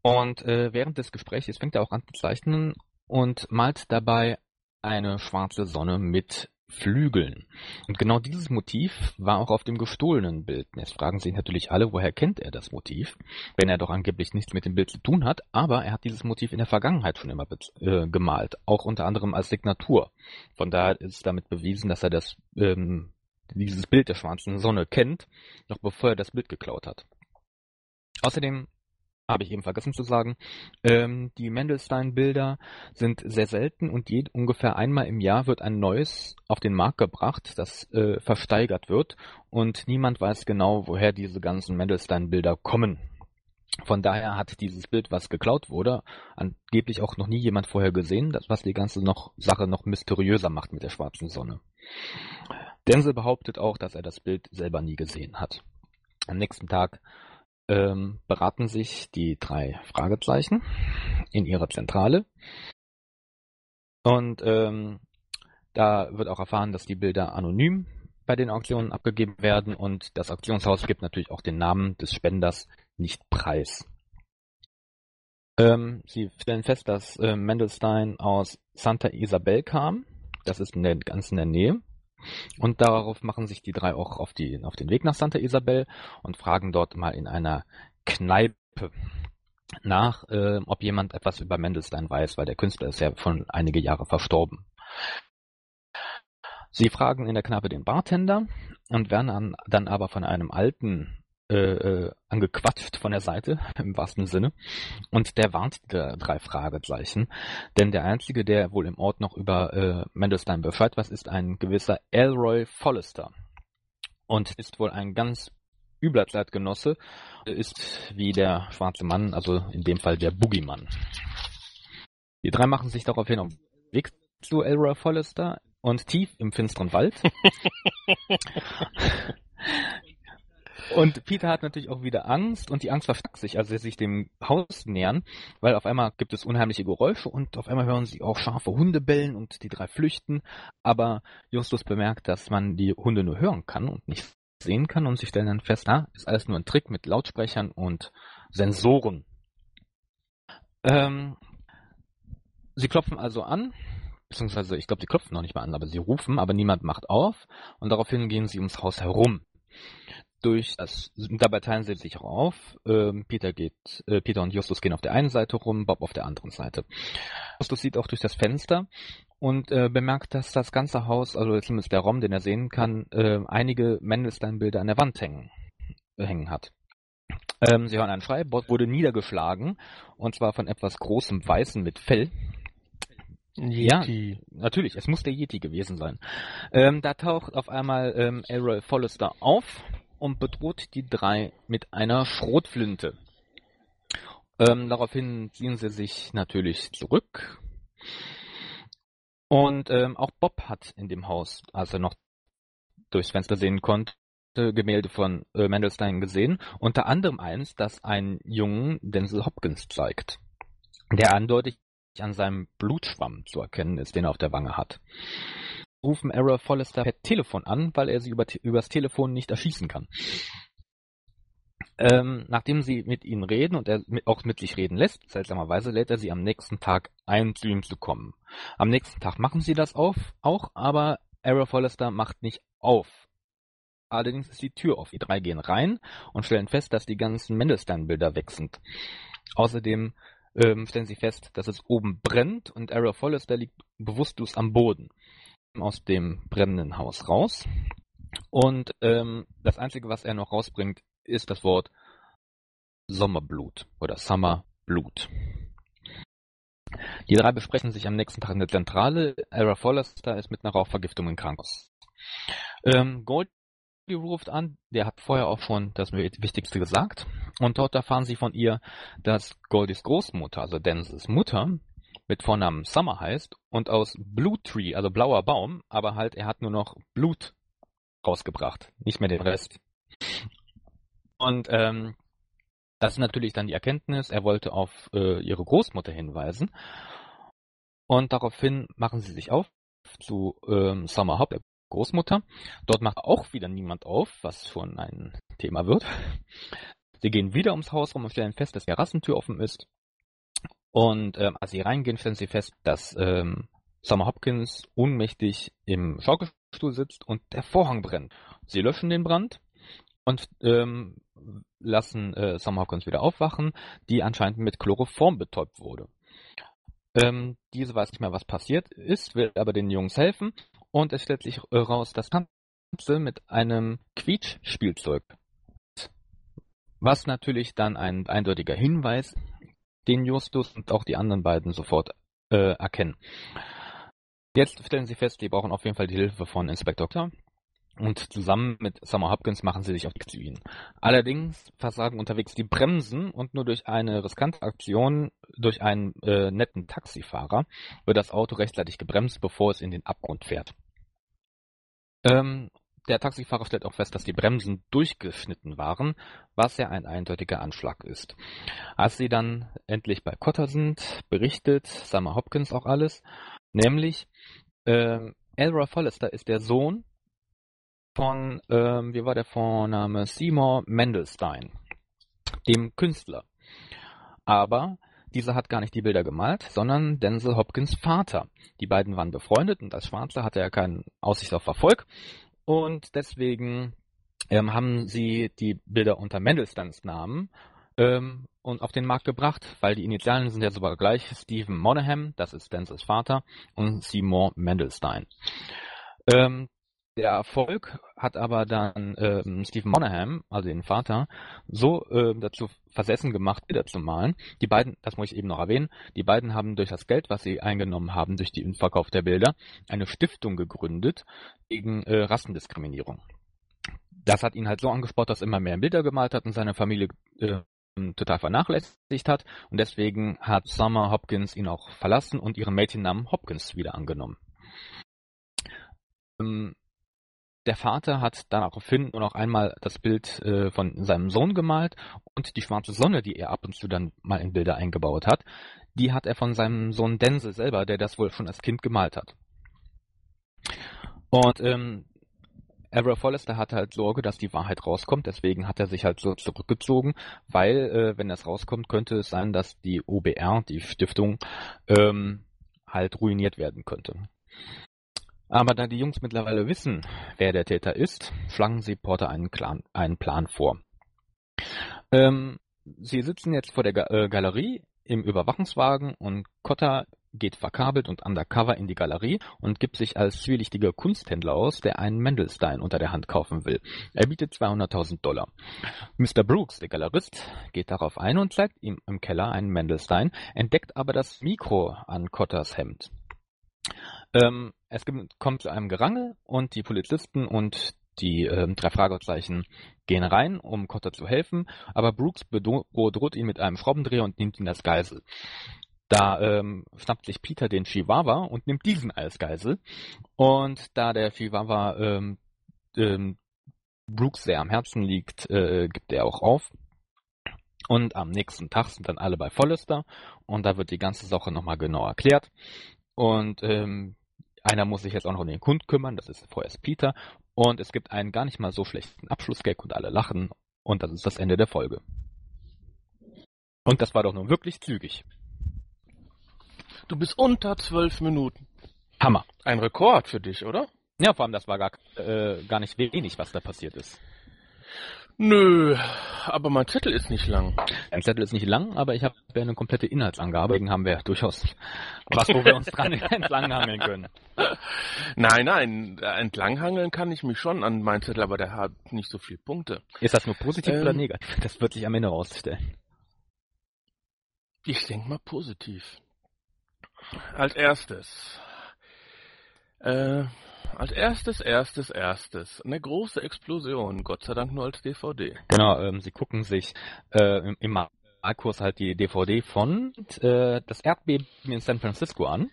Und äh, während des Gesprächs fängt er auch an zu zeichnen und malt dabei eine schwarze Sonne mit Flügeln. Und genau dieses Motiv war auch auf dem gestohlenen Bild. Jetzt fragen sich natürlich alle, woher kennt er das Motiv, wenn er doch angeblich nichts mit dem Bild zu tun hat, aber er hat dieses Motiv in der Vergangenheit schon immer äh, gemalt, auch unter anderem als Signatur. Von daher ist damit bewiesen, dass er das, ähm, dieses Bild der schwarzen Sonne kennt, noch bevor er das Bild geklaut hat. Außerdem habe ich eben vergessen zu sagen. Ähm, die Mendelstein-Bilder sind sehr selten und je, ungefähr einmal im Jahr wird ein neues auf den Markt gebracht, das äh, versteigert wird und niemand weiß genau, woher diese ganzen Mendelstein-Bilder kommen. Von daher hat dieses Bild, was geklaut wurde, angeblich auch noch nie jemand vorher gesehen, das, was die ganze noch, Sache noch mysteriöser macht mit der schwarzen Sonne. Denzel behauptet auch, dass er das Bild selber nie gesehen hat. Am nächsten Tag ähm, beraten sich die drei Fragezeichen in ihrer Zentrale. Und ähm, da wird auch erfahren, dass die Bilder anonym bei den Auktionen abgegeben werden und das Auktionshaus gibt natürlich auch den Namen des Spenders nicht preis. Ähm, sie stellen fest, dass äh, Mendelstein aus Santa Isabel kam. Das ist in der, ganz in der Nähe. Und darauf machen sich die drei auch auf, die, auf den Weg nach Santa Isabel und fragen dort mal in einer Kneipe nach, äh, ob jemand etwas über Mendelstein weiß, weil der Künstler ist ja schon einige Jahre verstorben. Sie fragen in der Kneipe den Bartender und werden dann aber von einem alten äh, äh, angequatscht von der Seite, im wahrsten Sinne. Und der warnt die drei Fragezeichen. Denn der Einzige, der wohl im Ort noch über äh, Mendelstein Bescheid weiß, ist ein gewisser Elroy Follester. Und ist wohl ein ganz übler Zeitgenosse, ist wie der schwarze Mann, also in dem Fall der Boogeymann. Die drei machen sich daraufhin auf den Weg zu Elroy Follester und tief im finsteren Wald Und Peter hat natürlich auch wieder Angst und die Angst verstärkt sich, als sie sich dem Haus nähern, weil auf einmal gibt es unheimliche Geräusche und auf einmal hören sie auch scharfe Hunde bellen und die drei flüchten. Aber Justus bemerkt, dass man die Hunde nur hören kann und nicht sehen kann und sie stellen dann fest, na, ist alles nur ein Trick mit Lautsprechern und Sensoren. Ähm, sie klopfen also an, beziehungsweise ich glaube, sie klopfen noch nicht mal an, aber sie rufen, aber niemand macht auf und daraufhin gehen sie ums Haus herum durch das, dabei teilen sie sich auch auf. Ähm, Peter geht, äh, Peter und Justus gehen auf der einen Seite rum, Bob auf der anderen Seite. Justus sieht auch durch das Fenster und äh, bemerkt, dass das ganze Haus, also zumindest der Raum, den er sehen kann, äh, einige Mendelstein-Bilder an der Wand hängen, äh, hängen hat. Ähm, sie hören einen Schrei, Bob wurde niedergeschlagen und zwar von etwas großem Weißen mit Fell. Yeti. Ja, natürlich, es muss der Yeti gewesen sein. Ähm, da taucht auf einmal ähm, Errol Follester auf und bedroht die drei mit einer Schrotflinte. Ähm, daraufhin ziehen sie sich natürlich zurück. Und ähm, auch Bob hat in dem Haus, als er noch durchs Fenster sehen konnte, Gemälde von äh, Mandelstein gesehen. Unter anderem eins, das einen jungen Denzel Hopkins zeigt, der eindeutig an seinem Blutschwamm zu erkennen ist, den er auf der Wange hat rufen Errol Follester per Telefon an, weil er sie über, übers Telefon nicht erschießen kann. Ähm, nachdem sie mit ihnen reden und er mit, auch mit sich reden lässt, seltsamerweise lädt er sie am nächsten Tag ein, zu ihm zu kommen. Am nächsten Tag machen sie das auf, auch, aber Errol Follester macht nicht auf. Allerdings ist die Tür auf. Die drei gehen rein und stellen fest, dass die ganzen Mendelstein-Bilder weg sind. Außerdem ähm, stellen sie fest, dass es oben brennt und Errol Follester liegt bewusstlos am Boden aus dem brennenden Haus raus. Und ähm, das Einzige, was er noch rausbringt, ist das Wort Sommerblut oder Summerblut. Die drei besprechen sich am nächsten Tag in der Zentrale. Ara Forrester ist mit einer Rauchvergiftung im Krankenhaus. Ähm, Goldie ruft an, der hat vorher auch schon das Wichtigste gesagt. Und dort erfahren sie von ihr, dass Goldies Großmutter, also Denzes Mutter, mit Vornamen Summer heißt und aus Blue Tree, also blauer Baum, aber halt er hat nur noch Blut rausgebracht, nicht mehr den Rest. Und ähm, das ist natürlich dann die Erkenntnis, er wollte auf äh, ihre Großmutter hinweisen. Und daraufhin machen sie sich auf zu ähm, Summer Hop, der Großmutter. Dort macht auch wieder niemand auf, was schon ein Thema wird. Sie gehen wieder ums Haus rum und stellen fest, dass die Terrassentür offen ist. Und ähm, als sie reingehen, stellen sie fest, dass ähm, Summer Hopkins ohnmächtig im Schaukelstuhl sitzt und der Vorhang brennt. Sie löschen den Brand und ähm, lassen äh, Summer Hopkins wieder aufwachen, die anscheinend mit Chloroform betäubt wurde. Ähm, diese weiß nicht mehr, was passiert ist, will aber den Jungs helfen und es stellt sich äh, raus, dass Ganze mit einem Quietsch-Spielzeug. Was natürlich dann ein eindeutiger Hinweis den Justus und auch die anderen beiden sofort äh, erkennen. Jetzt stellen sie fest, die brauchen auf jeden Fall die Hilfe von Inspector. Und zusammen mit Summer Hopkins machen sie sich auf die zu ihnen. Allerdings versagen unterwegs die Bremsen und nur durch eine riskante Aktion durch einen äh, netten Taxifahrer wird das Auto rechtzeitig gebremst, bevor es in den Abgrund fährt. Ähm, der Taxifahrer stellt auch fest, dass die Bremsen durchgeschnitten waren, was ja ein eindeutiger Anschlag ist. Als sie dann endlich bei Cotter sind, berichtet Summer Hopkins auch alles, nämlich äh, Elra Follester ist der Sohn von, ähm, wie war der Vorname, Seymour Mendelstein, dem Künstler. Aber dieser hat gar nicht die Bilder gemalt, sondern Denzel Hopkins Vater. Die beiden waren befreundet und als Schwarzer hatte er keine Aussicht auf Erfolg und deswegen ähm, haben sie die Bilder unter Mendelsteins Namen ähm, und auf den Markt gebracht, weil die Initialen sind ja sogar gleich. Stephen Monaghan, das ist Denzels Vater, und Seymour Mendelstein. Ähm, der Erfolg hat aber dann ähm, Stephen Monaghan, also den Vater, so äh, dazu versessen gemacht, Bilder zu malen. Die beiden, das muss ich eben noch erwähnen, die beiden haben durch das Geld, was sie eingenommen haben durch den Verkauf der Bilder, eine Stiftung gegründet gegen äh, Rassendiskriminierung. Das hat ihn halt so angespornt, dass er immer mehr Bilder gemalt hat und seine Familie äh, total vernachlässigt hat. Und deswegen hat Summer Hopkins ihn auch verlassen und ihren Mädchennamen Hopkins wieder angenommen. Ähm, der Vater hat daraufhin nur noch einmal das Bild äh, von seinem Sohn gemalt und die schwarze Sonne, die er ab und zu dann mal in Bilder eingebaut hat, die hat er von seinem Sohn Denzel selber, der das wohl schon als Kind gemalt hat. Und ähm, Averill Forrester hatte halt Sorge, dass die Wahrheit rauskommt, deswegen hat er sich halt so zurückgezogen, weil, äh, wenn das rauskommt, könnte es sein, dass die OBR, die Stiftung, ähm, halt ruiniert werden könnte. Aber da die Jungs mittlerweile wissen, wer der Täter ist, schlagen sie Porter einen, Plan, einen Plan vor. Ähm, sie sitzen jetzt vor der Ga äh, Galerie im Überwachungswagen und Cotta geht verkabelt und undercover in die Galerie und gibt sich als zwielichtiger Kunsthändler aus, der einen Mendelstein unter der Hand kaufen will. Er bietet 200.000 Dollar. Mr. Brooks, der Galerist, geht darauf ein und zeigt ihm im Keller einen Mendelstein, entdeckt aber das Mikro an Cottas Hemd. Ähm, es kommt zu einem Gerangel und die Polizisten und die äh, drei Fragezeichen gehen rein, um Cotter zu helfen, aber Brooks bedroht ihn mit einem Schraubendreher und nimmt ihn als Geisel. Da ähm, schnappt sich Peter den Chihuahua und nimmt diesen als Geisel. Und da der Chihuahua ähm, ähm, Brooks sehr am Herzen liegt, äh, gibt er auch auf. Und am nächsten Tag sind dann alle bei Follister und da wird die ganze Sache nochmal genau erklärt. Und ähm, einer muss sich jetzt auch noch um den Hund kümmern, das ist vorerst Peter. Und es gibt einen gar nicht mal so schlechten Abschlussgag und alle lachen. Und das ist das Ende der Folge. Und das war doch nun wirklich zügig. Du bist unter zwölf Minuten. Hammer. Ein Rekord für dich, oder? Ja, vor allem, das war gar, äh, gar nicht wenig, was da passiert ist. Nö, aber mein Zettel ist nicht lang. Dein Zettel ist nicht lang, aber ich habe ja eine komplette Inhaltsangabe, deswegen haben wir durchaus was, wo wir uns dran entlanghangeln können. Nein, nein, entlanghangeln kann ich mich schon an meinen Zettel, aber der hat nicht so viele Punkte. Ist das nur positiv ähm, oder negativ? Das wird sich am Ende rausstellen. Ich denke mal positiv. Als erstes. Äh, als erstes, erstes, erstes. Eine große Explosion, Gott sei Dank nur als DVD. Genau, ähm, sie gucken sich äh, im, im Malkurs halt die DVD von äh, das Erdbeben in San Francisco an,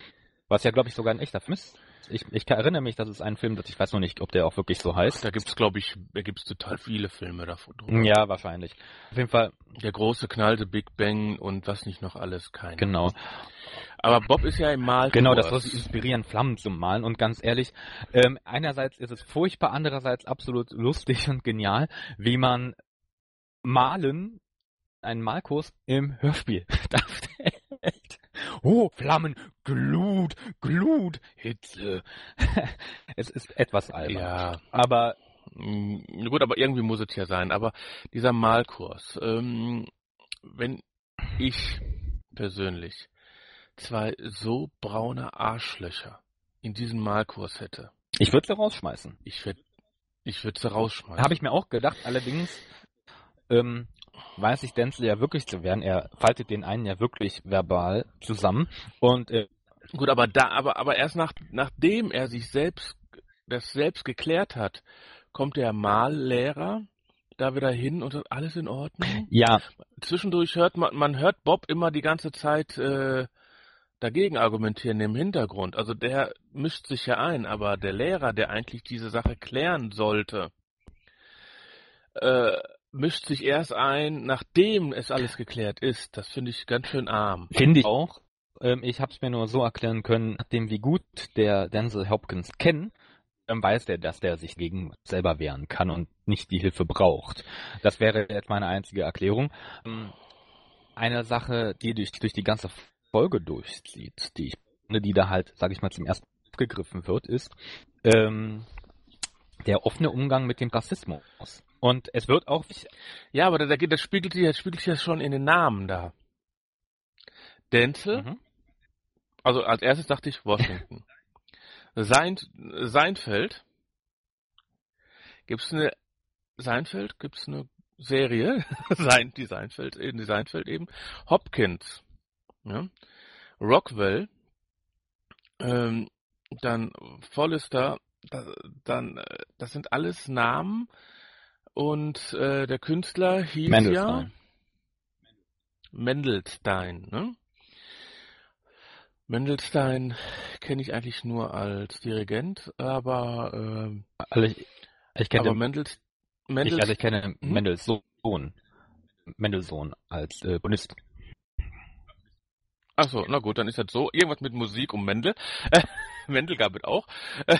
was ja glaube ich sogar ein echter Film ist. Ich, ich erinnere mich, dass es ein Film, dass ich weiß noch nicht, ob der auch wirklich so heißt. Da gibt's glaube ich, da gibt's total viele Filme davon. Drüber. Ja, wahrscheinlich. Auf jeden Fall. Der große Knall, The Big Bang und was nicht noch alles, keine. Genau. Aber Bob ist ja im Malkurs. Genau, das soll inspirieren, Flammen zu malen. Und ganz ehrlich, ähm, einerseits ist es furchtbar, andererseits absolut lustig und genial, wie man Malen, einen Malkurs im Hörspiel darstellt. Oh, Flammen, Glut, Glut, Hitze. es ist etwas albern. Ja. Aber mm, gut, aber irgendwie muss es ja sein. Aber dieser Malkurs, ähm, wenn ich persönlich zwei so braune Arschlöcher in diesen Malkurs hätte. Ich würde sie rausschmeißen. Ich würde ich würd sie rausschmeißen. Habe ich mir auch gedacht. Allerdings ähm, weiß sich Denzel ja wirklich zu werden. Er faltet den einen ja wirklich verbal zusammen. Und äh, gut, aber da, aber aber erst nach, nachdem er sich selbst das selbst geklärt hat, kommt der Mallehrer da wieder hin und sagt, alles in Ordnung? Ja. Zwischendurch hört man, man hört Bob immer die ganze Zeit äh, dagegen argumentieren im Hintergrund. Also der mischt sich ja ein, aber der Lehrer, der eigentlich diese Sache klären sollte, äh, mischt sich erst ein, nachdem es alles geklärt ist. Das finde ich ganz schön arm. Finde ich auch. Ähm, ich habe es mir nur so erklären können, nachdem wie gut der Denzel Hopkins kennt, ähm, weiß der, dass der sich gegen selber wehren kann und nicht die Hilfe braucht. Das wäre jetzt meine einzige Erklärung. Ähm, eine Sache, die durch, durch die ganze Folge durchzieht, die ich die da halt, sag ich mal, zum ersten Mal aufgegriffen wird, ist ähm, der offene Umgang mit dem Rassismus. Und es wird auch. Ja, aber das, das spiegelt sich das spiegelt sich ja schon in den Namen da. Denzel. Mhm. Also als erstes dachte ich Washington. Sein, Seinfeld. Gibt's eine Seinfeld? Gibt's eine Serie? Sein, die Seinfeld, die Seinfeld eben. Hopkins. Ja. Rockwell. Ähm, dann Forrester. dann, äh, das sind alles Namen, und äh, der Künstler hieß Mendelstein. ja Mendelstein, ne? Mendelstein kenne ich eigentlich nur als Dirigent, aber äh, also ich, ich kenne Mendels, Mendels, ich, also ich kenne hm? Mendelssohn, Mendelssohn als äh, Bonist. Achso, na gut, dann ist das so. Irgendwas mit Musik um Mendel. Mendel gab es auch.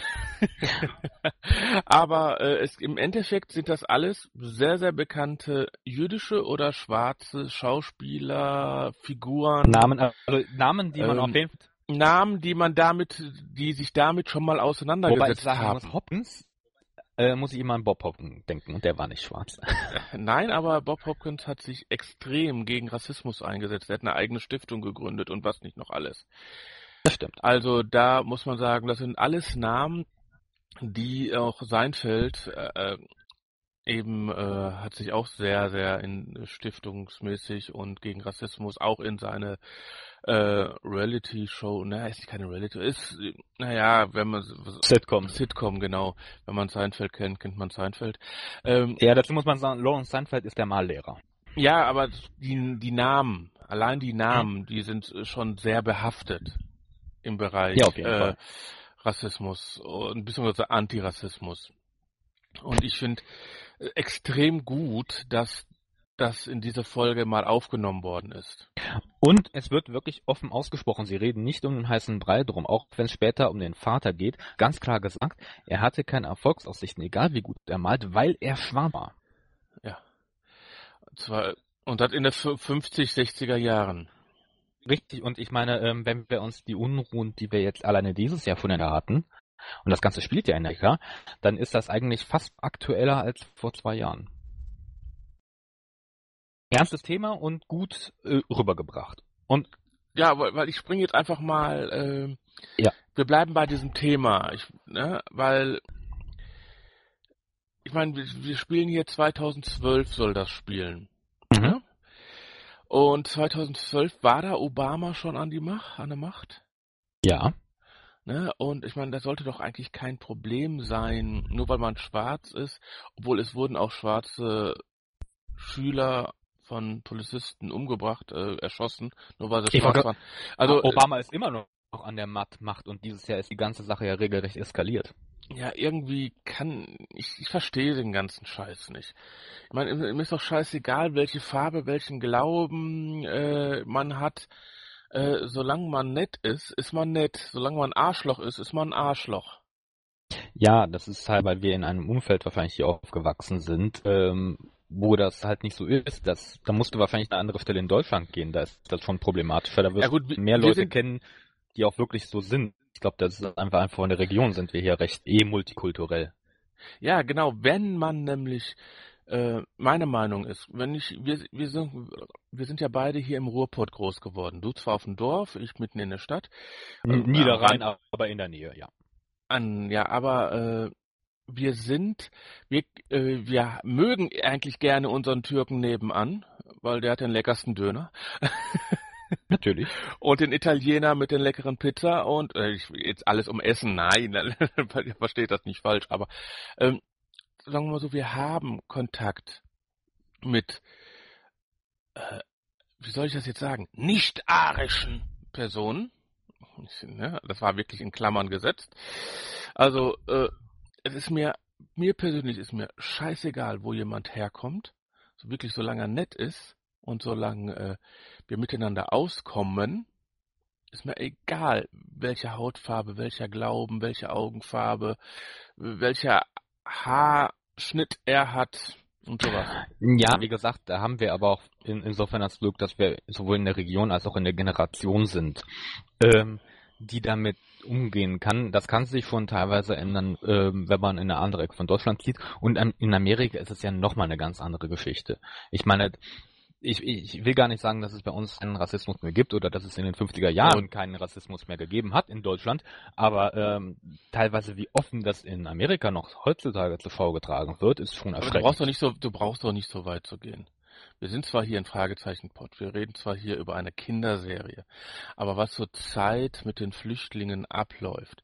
Aber äh, es, im Endeffekt sind das alles sehr, sehr bekannte jüdische oder schwarze Schauspieler, Figuren. Namen, also Namen, die man ähm, auf jeden Namen, die man damit, die sich damit schon mal auseinandergesetzt Wobei ich sagen haben. Hopkins äh, muss ich immer an Bob Hopkins denken und der war nicht schwarz. Nein, aber Bob Hopkins hat sich extrem gegen Rassismus eingesetzt. Er hat eine eigene Stiftung gegründet und was nicht noch alles. Das stimmt. Also da muss man sagen, das sind alles Namen, die auch Seinfeld äh, eben äh, hat sich auch sehr, sehr in stiftungsmäßig und gegen Rassismus auch in seine äh, Reality-Show, naja, ist keine Reality, ist, naja, wenn man Sitcom. Sitcom, genau. Wenn man Seinfeld kennt, kennt man Seinfeld. Ähm, ja, dazu muss man sagen, Lawrence Seinfeld ist der Mallehrer. Ja, aber die, die Namen, allein die Namen, die sind schon sehr behaftet im Bereich ja, äh. Rassismus und beziehungsweise Antirassismus. Und ich finde äh, extrem gut, dass das in dieser Folge mal aufgenommen worden ist. Und es wird wirklich offen ausgesprochen. Sie reden nicht um den heißen Brei drum, auch wenn es später um den Vater geht. Ganz klar gesagt, er hatte keine Erfolgsaussichten, egal wie gut er malt, weil er schwarm war. Ja. Und zwar, und das in den 50, 60er Jahren. Richtig, und ich meine, ähm, wenn wir uns die Unruhen, die wir jetzt alleine dieses Jahr voneinander hatten, und das Ganze spielt ja in Amerika, dann ist das eigentlich fast aktueller als vor zwei Jahren. Ernstes Thema und gut äh, rübergebracht. Und ja, weil, weil ich springe jetzt einfach mal. Äh, ja. Wir bleiben bei diesem Thema, ich, ne, weil ich meine, wir, wir, spielen hier 2012 soll das spielen. Mhm. Ne? Und 2012 war da Obama schon an die Macht, an der Macht? Ja. Ne? Und ich meine, das sollte doch eigentlich kein Problem sein, nur weil man schwarz ist, obwohl es wurden auch schwarze Schüler von Polizisten umgebracht, äh, erschossen, nur weil sie schwarz waren. Also Obama äh, ist immer noch an der Macht und dieses Jahr ist die ganze Sache ja regelrecht eskaliert. Ja, irgendwie kann ich, ich verstehe den ganzen Scheiß nicht. Ich meine, mir ist doch scheißegal, welche Farbe, welchen Glauben äh, man hat. Äh, solange man nett ist, ist man nett. Solange man Arschloch ist, ist man Arschloch. Ja, das ist halt, weil wir in einem Umfeld wahrscheinlich hier aufgewachsen sind, ähm, wo das halt nicht so ist. Das, da musst du wahrscheinlich eine andere Stelle in Deutschland gehen. Da ist das schon problematischer. Da wirst du ja mehr Leute kennen, die auch wirklich so sind glaube, das ist einfach einfach von der Region sind wir hier recht eh multikulturell. Ja, genau. Wenn man nämlich äh, meine Meinung ist, wenn ich, wir, wir sind, wir sind ja beide hier im Ruhrpott groß geworden. Du zwar auf dem Dorf, ich mitten in der Stadt. Niederrhein, äh, aber in der Nähe, ja. An, ja, aber äh, wir sind, wir, äh, wir mögen eigentlich gerne unseren Türken nebenan, weil der hat den leckersten Döner. Natürlich. Und den Italiener mit den leckeren Pizza und äh, ich, jetzt alles um Essen, nein, ihr versteht das nicht falsch, aber ähm, sagen wir mal so, wir haben Kontakt mit, äh, wie soll ich das jetzt sagen, nicht-arischen Personen. Ne, das war wirklich in Klammern gesetzt. Also, äh, es ist mir, mir persönlich ist mir scheißegal, wo jemand herkommt. So wirklich, solange er nett ist und solange äh, wir miteinander auskommen, ist mir egal, welche Hautfarbe, welcher Glauben, welche Augenfarbe, welcher Haarschnitt er hat. und sowas. Ja, wie gesagt, da haben wir aber auch in, insofern das Glück, dass wir sowohl in der Region als auch in der Generation sind, ähm, die damit umgehen kann. Das kann sich schon teilweise ändern, ähm, wenn man in eine andere Ecke von Deutschland zieht. Und ähm, in Amerika ist es ja nochmal eine ganz andere Geschichte. Ich meine, ich, ich will gar nicht sagen, dass es bei uns keinen Rassismus mehr gibt oder dass es in den 50er Jahren keinen Rassismus mehr gegeben hat in Deutschland, aber ähm, teilweise wie offen das in Amerika noch heutzutage zur Schau getragen wird, ist schon Aber erschreckend. du brauchst doch nicht so, du brauchst doch nicht so weit zu gehen. Wir sind zwar hier in Fragezeichen-Pod, wir reden zwar hier über eine Kinderserie, aber was zur Zeit mit den Flüchtlingen abläuft,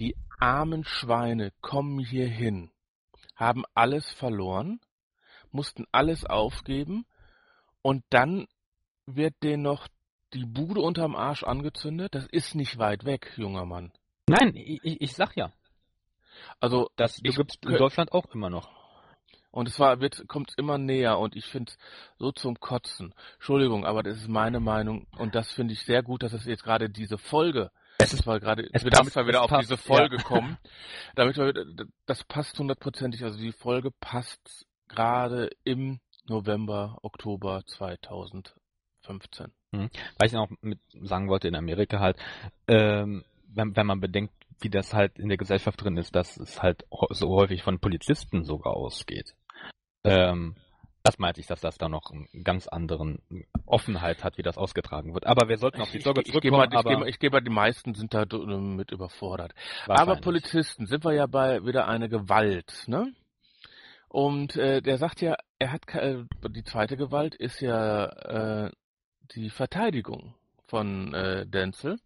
die armen Schweine kommen hier hin, haben alles verloren, mussten alles aufgeben und dann wird denen noch die Bude unterm Arsch angezündet. Das ist nicht weit weg, junger Mann. Nein, ich, ich, sag ja. Also Das ich gibt's in Deutschland auch immer noch. Und es war, wird, kommt immer näher und ich finde es so zum Kotzen. Entschuldigung, aber das ist meine Meinung und das finde ich sehr gut, dass es jetzt gerade diese Folge, Es ist, weil gerade, es damit passt- wir wieder auf passt, diese Folge ja. kommen, damit wir, das passt hundertprozentig, also die Folge passt gerade im November, Oktober 2015. Hm. Was ich noch mit sagen wollte in Amerika halt, ähm, wenn, wenn man bedenkt, wie das halt in der Gesellschaft drin ist, dass es halt so häufig von Polizisten sogar ausgeht. Ähm, das meinte ich, dass das da noch einen ganz anderen Offenheit hat, wie das ausgetragen wird. Aber wir sollten auf die Sorge ich, ich, zurückkommen, ich, gehe mal, ich gehe mal, die meisten sind da mit überfordert. Aber. Polizisten sind wir ja bei wieder eine Gewalt, ne? Und äh, der sagt ja, er hat äh, die zweite Gewalt ist ja äh, die Verteidigung von äh, Denzel.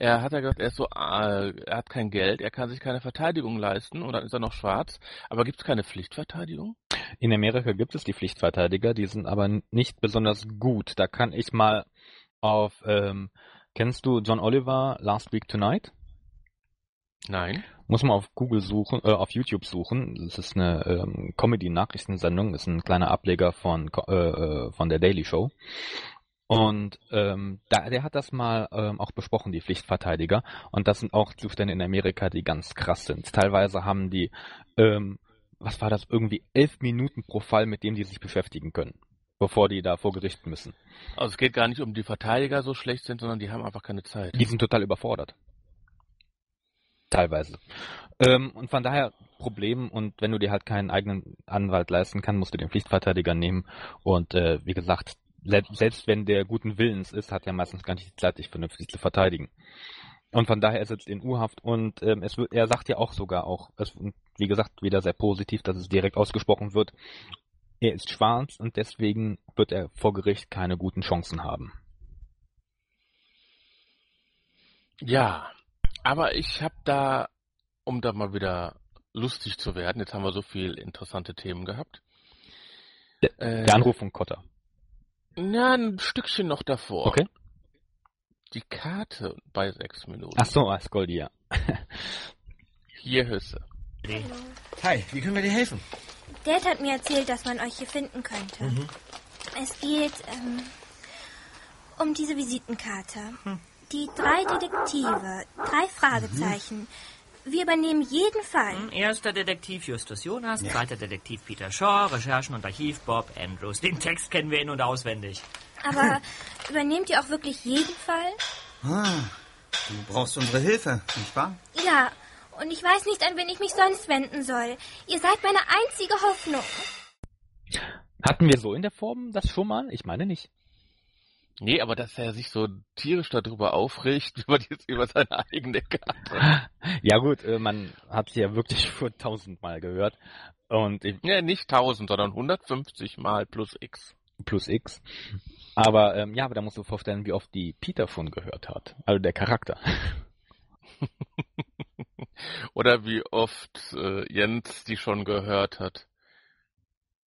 Er hat ja gesagt, er ist so, äh, er hat kein Geld, er kann sich keine Verteidigung leisten und dann ist er noch schwarz. Aber gibt es keine Pflichtverteidigung? In Amerika gibt es die Pflichtverteidiger, die sind aber nicht besonders gut. Da kann ich mal auf, ähm, kennst du John Oliver Last Week Tonight? Nein. Muss man auf Google suchen, äh, auf YouTube suchen. Das ist eine ähm, Comedy-Nachrichtensendung, ist ein kleiner Ableger von, äh, äh, von der Daily Show. Und ähm, da, der hat das mal ähm, auch besprochen, die Pflichtverteidiger. Und das sind auch Zustände in Amerika, die ganz krass sind. Teilweise haben die, ähm, was war das, irgendwie elf Minuten pro Fall, mit dem die sich beschäftigen können, bevor die da vor Gericht müssen. Also es geht gar nicht um die Verteidiger so schlecht sind, sondern die haben einfach keine Zeit. Die sind total überfordert. Teilweise. Ähm, und von daher Problem und wenn du dir halt keinen eigenen Anwalt leisten kannst, musst du den Pflichtverteidiger nehmen. Und äh, wie gesagt, selbst, wenn der guten Willens ist, hat er meistens gar nicht die Zeit, sich vernünftig zu verteidigen. Und von daher ist er jetzt in U-Haft und ähm, es wird, er sagt ja auch sogar auch, es, wie gesagt, wieder sehr positiv, dass es direkt ausgesprochen wird. Er ist schwarz und deswegen wird er vor Gericht keine guten Chancen haben. Ja, aber ich habe da, um da mal wieder lustig zu werden, jetzt haben wir so viel interessante Themen gehabt. Der, Äh, der Anruf von Kotter. Ja, ein Stückchen noch davor. Okay. Die Karte bei sechs Minuten. Ach so, Ascoli, ja. Hier Hüsse. Hi, wie können wir dir helfen? Dad hat mir erzählt, dass man euch hier finden könnte. Mhm. Es geht ähm, um diese Visitenkarte. Die drei Detektive, drei Fragezeichen. Wir übernehmen jeden Fall. Erster Detektiv Justus Jonas, zweiter Detektiv Peter Shaw, Recherchen und Archiv Bob Andrews. Den Text kennen wir in- und auswendig. Aber übernehmt ihr auch wirklich jeden Fall? Ah, du brauchst unsere Hilfe, nicht wahr? Ja. Und ich weiß nicht, an wen ich mich sonst wenden soll. Ihr seid meine einzige Hoffnung. Hatten wir so in der Form das schon mal? Ich meine nicht. Nee, aber dass er sich so tierisch darüber aufregt, über, die, über seine eigene Karte. Ja gut, äh, man hat sie ja wirklich schon tausendmal gehört. Und ich, Ja, nicht 1000, sondern 150 mal plus X. plus X. Aber ähm, ja, aber da musst du vorstellen, wie oft die Peter schon gehört hat. Also der Charakter. Oder wie oft äh, Jens die schon gehört hat.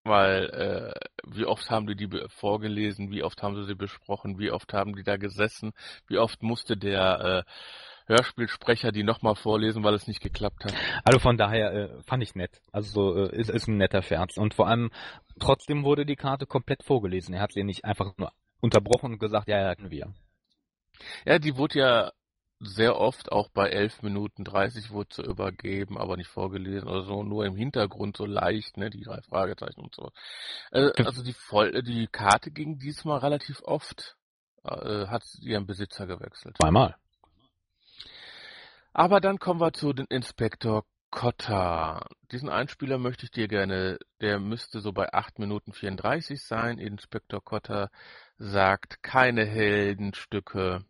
Weil, äh, wie oft haben die die vorgelesen, wie oft haben sie sie besprochen, wie oft haben die da gesessen, wie oft musste der äh, Hörspielsprecher die nochmal vorlesen, weil es nicht geklappt hat. Also von daher äh, fand ich nett. Also so, äh, ist, ist ein netter Scherz. Und vor allem, trotzdem wurde die Karte komplett vorgelesen. Er hat sie nicht einfach nur unterbrochen und gesagt, ja, ja, können wir. Ja, die wurde ja sehr oft auch bei 11 Minuten 30 wurde zu übergeben, aber nicht vorgelesen oder so, nur im Hintergrund so leicht, ne, die drei Fragezeichen und so. Äh, also die voll, die Karte ging diesmal relativ oft, äh, hat ihren Besitzer gewechselt. Zweimal. Aber dann kommen wir zu den Inspektor Cotta. Diesen Einspieler möchte ich dir gerne, der müsste so bei 8 Minuten 34 sein. Inspektor Cotta sagt keine Heldenstücke.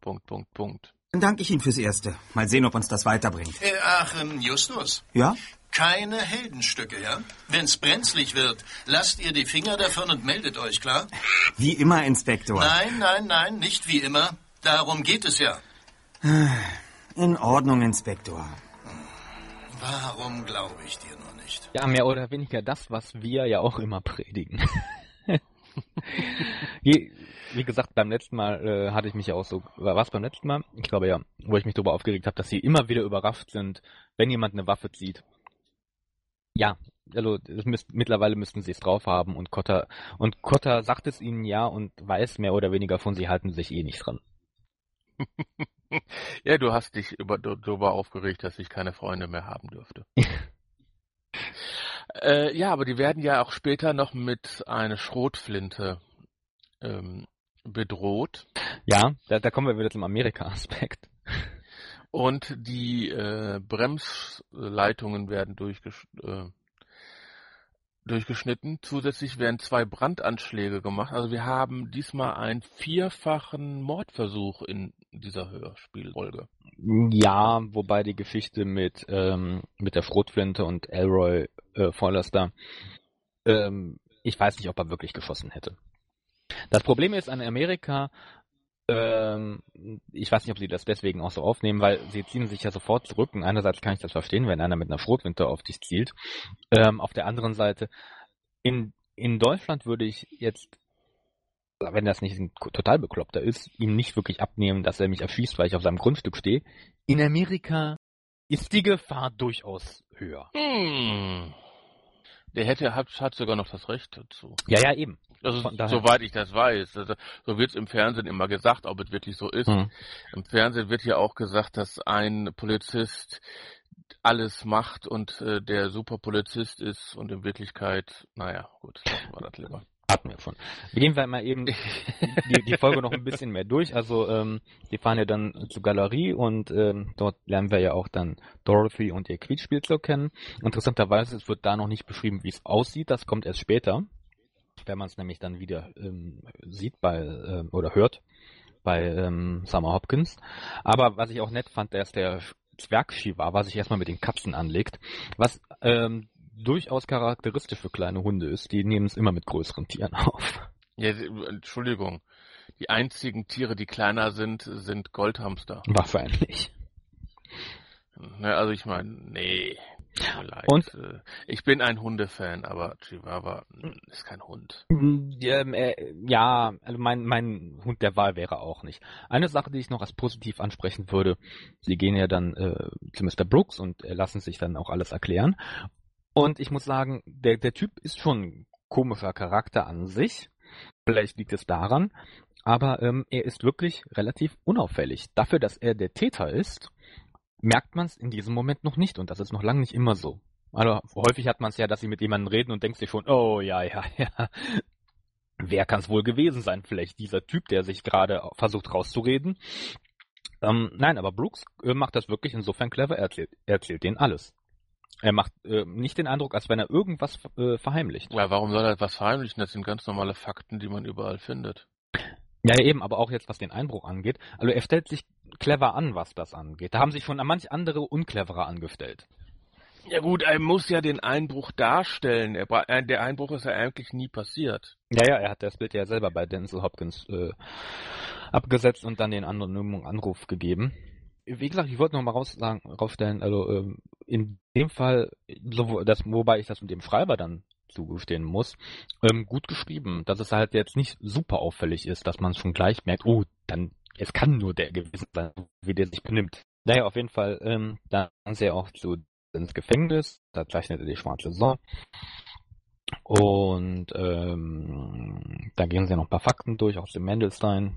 Punkt, Punkt, Punkt. Dann danke ich Ihnen fürs Erste. Mal sehen, ob uns das weiterbringt. Äh, ach, ähm, Justus. Ja? Keine Heldenstücke, ja? Wenn's brenzlig wird, lasst ihr die Finger davon und meldet euch, klar? Wie immer, Inspektor. Nein, nein, nein, nicht wie immer. Darum geht es ja. In Ordnung, Inspektor. Warum glaube ich dir nur nicht? Ja, mehr oder weniger das, was wir ja auch immer predigen. Je, wie gesagt, beim letzten Mal äh, hatte ich mich ja auch so, war was beim letzten Mal? Ich glaube ja, wo ich mich darüber aufgeregt habe, dass sie immer wieder überrascht sind, wenn jemand eine Waffe zieht. Ja, also müsst, mittlerweile müssten sie es drauf haben und Kotta und Kotta sagt es ihnen ja und weiß mehr oder weniger von, sie halten sich eh nicht dran. ja, du hast dich über, darüber aufgeregt, dass ich keine Freunde mehr haben dürfte. äh, ja, aber die werden ja auch später noch mit einer Schrotflinte ähm, bedroht. Ja, da, da kommen wir wieder zum Amerika-Aspekt. Und die äh, Bremsleitungen werden durchgesch äh, durchgeschnitten. Zusätzlich werden zwei Brandanschläge gemacht. Also wir haben diesmal einen vierfachen Mordversuch in dieser Hörspielfolge. Ja, wobei die Geschichte mit, ähm, mit der Schrotflinte und Elroy äh, Forrester, ähm, ich weiß nicht, ob er wirklich geschossen hätte. Das Problem ist an Amerika, ähm, ich weiß nicht, ob sie das deswegen auch so aufnehmen, weil sie ziehen sich ja sofort zurück. Und einerseits kann ich das verstehen, wenn einer mit einer Schrotwinte auf dich zielt. Ähm, auf der anderen Seite, in, in Deutschland würde ich jetzt, wenn das nicht ein total bekloppter ist, ihm nicht wirklich abnehmen, dass er mich erschießt, weil ich auf seinem Grundstück stehe. In Amerika ist die Gefahr durchaus höher. Hm. Der hätte hat, hat sogar noch das Recht dazu. Ja, ja, eben. Also, soweit ich das weiß. Also, so wird es im Fernsehen immer gesagt, ob es wirklich so ist. Hm. Im Fernsehen wird ja auch gesagt, dass ein Polizist alles macht und äh, der Superpolizist ist und in Wirklichkeit, naja, gut, war das lieber. Hatten wir schon. Gehen wir mal eben die, die Folge noch ein bisschen mehr durch. Also ähm, die fahren ja dann zur Galerie und ähm, dort lernen wir ja auch dann Dorothy und ihr Quietschspielzeug kennen. Interessanterweise, es wird da noch nicht beschrieben, wie es aussieht. Das kommt erst später wenn man es nämlich dann wieder ähm, sieht bei äh, oder hört bei ähm, Summer Hopkins. Aber was ich auch nett fand, dass der Zwergschiwa sich erstmal mit den Katzen anlegt, was ähm, durchaus charakteristisch für kleine Hunde ist. Die nehmen es immer mit größeren Tieren auf. Ja, Entschuldigung. Die einzigen Tiere, die kleiner sind, sind Goldhamster. Wahrscheinlich. Ne, also ich meine, nee, und? Äh, ich bin ein Hundefan, aber Chihuahua hm, ist kein Hund. Ähm, äh, ja, also mein, mein Hund der Wahl wäre auch nicht. Eine Sache, die ich noch als positiv ansprechen würde, sie gehen ja dann äh, zu Mr. Brooks und äh, lassen sich dann auch alles erklären. Und ich muss sagen, der, der Typ ist schon ein komischer Charakter an sich. Vielleicht liegt es daran, aber ähm, er ist wirklich relativ unauffällig. Dafür, dass er der Täter ist, merkt man es in diesem Moment noch nicht und das ist noch lange nicht immer so. Also häufig hat man es ja, dass sie mit jemandem reden und denkt sich schon, oh ja, ja, ja. Wer kann es wohl gewesen sein? Vielleicht dieser Typ, der sich gerade versucht rauszureden. Ähm, nein, aber Brooks äh, macht das wirklich insofern clever. Er erzählt, er erzählt denen alles. Er macht äh, nicht den Eindruck, als wenn er irgendwas äh, verheimlicht. Ja, warum soll er etwas verheimlichen? Das sind ganz normale Fakten, die man überall findet. Ja, eben, aber auch jetzt, was den Einbruch angeht. Also er stellt sich clever an, was das angeht. Da haben sich schon manch andere uncleverer angestellt. Ja gut, er muss ja den Einbruch darstellen. Er, äh, der Einbruch ist ja eigentlich nie passiert. Ja, ja, er hat das Bild ja selber bei Denzel Hopkins äh, abgesetzt und dann den anderen Anruf gegeben. Wie gesagt, ich wollte noch mal raus sagen, rausstellen, also ähm, in dem Fall, so, das, wobei ich das mit dem Schreiber dann zugestehen muss, ähm, gut geschrieben, dass es halt jetzt nicht super auffällig ist, dass man schon gleich merkt, oh, dann, es kann nur der gewesen sein, wie der sich benimmt. Naja, auf jeden Fall, ähm, dann ist er auch zu, ins Gefängnis, da zeichnet er die schwarze Sonne. Und ähm, da gehen sie noch ein paar Fakten durch aus dem Mendelstein.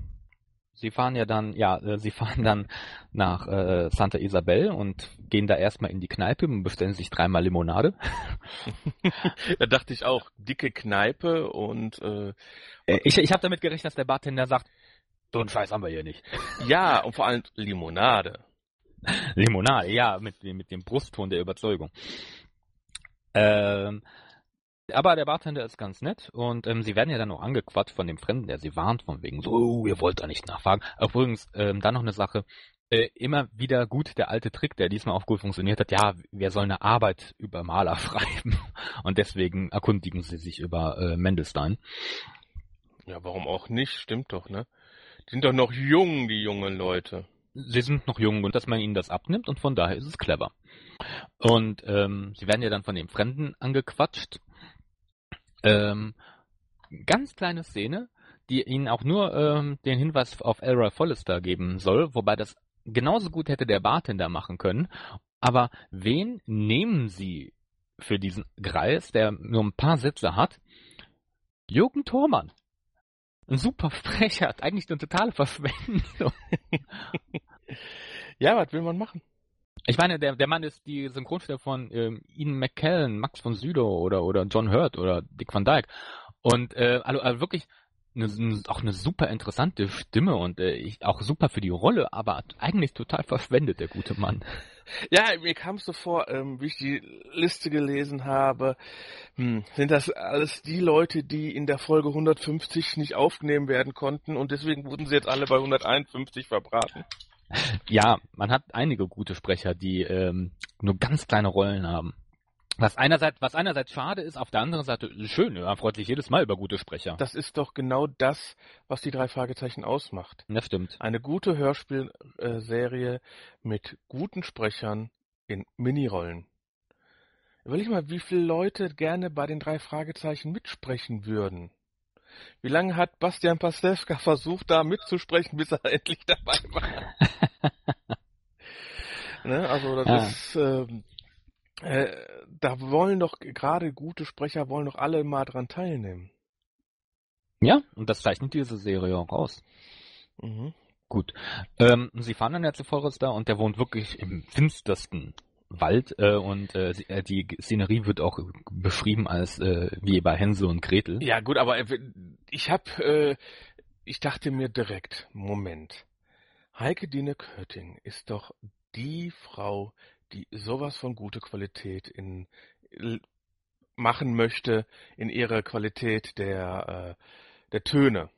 Sie fahren ja dann, ja, äh, sie fahren dann nach äh, Santa Isabel und gehen da erstmal in die Kneipe und bestellen sich dreimal Limonade. da dachte ich auch, dicke Kneipe und äh, Äh, ich ich habe damit gerechnet, dass der Bartender sagt, so einen Scheiß haben wir hier nicht. ja, und vor allem Limonade. Limonade, ja, mit, dem- mit dem Brustton der Überzeugung. Ähm, aber der Bartender ist ganz nett und ähm, sie werden ja dann noch angequatscht von dem Fremden, der sie warnt, von wegen so, oh, ihr wollt da nicht nachfragen. Übrigens, ähm, dann noch eine Sache, äh, immer wieder gut der alte Trick, der diesmal auch gut funktioniert hat, ja, wer soll eine Arbeit über Maler schreiben? Und deswegen erkundigen sie sich über äh, Mendelstein. Ja, warum auch nicht? Stimmt doch, ne? Die sind doch noch jung, die jungen Leute. sie sind noch jung und dass man ihnen das abnimmt und von daher ist es clever. Und ähm, sie werden ja dann von dem Fremden angequatscht. Ähm, ganz kleine Szene, die ihnen auch nur ähm, den Hinweis auf Elroy Follister geben soll, wobei das genauso gut hätte der Bartender machen können. Aber wen nehmen sie für diesen Greis, der nur ein paar Sätze hat? Jürgen Thormann. Ein super Sprecher, hat eigentlich eine totale Verschwendung. Ja, was will man machen? Ich meine, der, der Mann ist die Synchronstimme von ähm, Ian McKellen, Max von Sydow oder, oder John Hurt oder Dick Van Dyke. Und äh, also, also wirklich eine, auch eine super interessante Stimme und äh, ich, auch super für die Rolle, aber eigentlich total verschwendet, der gute Mann. Ja, mir kam es so vor, ähm, wie ich die Liste gelesen habe, hm, sind das alles die Leute, die in der Folge 150 nicht aufgenommen werden konnten und deswegen wurden sie jetzt alle bei 151 verbraten. Ja, man hat einige gute Sprecher, die ähm, nur ganz kleine Rollen haben. Was einerseits, was einerseits schade ist, auf der anderen Seite schön, man freut sich jedes Mal über gute Sprecher. Das ist doch genau das, was die drei Fragezeichen ausmacht. Das stimmt. Eine gute Hörspielserie mit guten Sprechern in Minirollen. Überleg mal, wie viele Leute gerne bei den drei Fragezeichen mitsprechen würden. Wie lange hat Bastian Pastewka versucht, da mitzusprechen, bis er endlich dabei war? ne? Also das Ja. ist, ähm, äh, da wollen doch gerade gute Sprecher wollen doch alle mal dran teilnehmen. Ja, und das zeichnet diese Serie auch aus. Mhm. Gut. Ähm, sie fahren dann ja zu Forrester und der wohnt wirklich im finstersten Wald äh, und äh, äh, die Szenerie wird auch beschrieben als äh, wie bei Hänsel und Gretel. Ja, gut, aber äh, ich hab, äh, ich dachte mir direkt, Moment, Heike Dine Kötting ist doch die Frau, die sowas von gute Qualität in machen möchte in ihrer Qualität der äh, der Töne.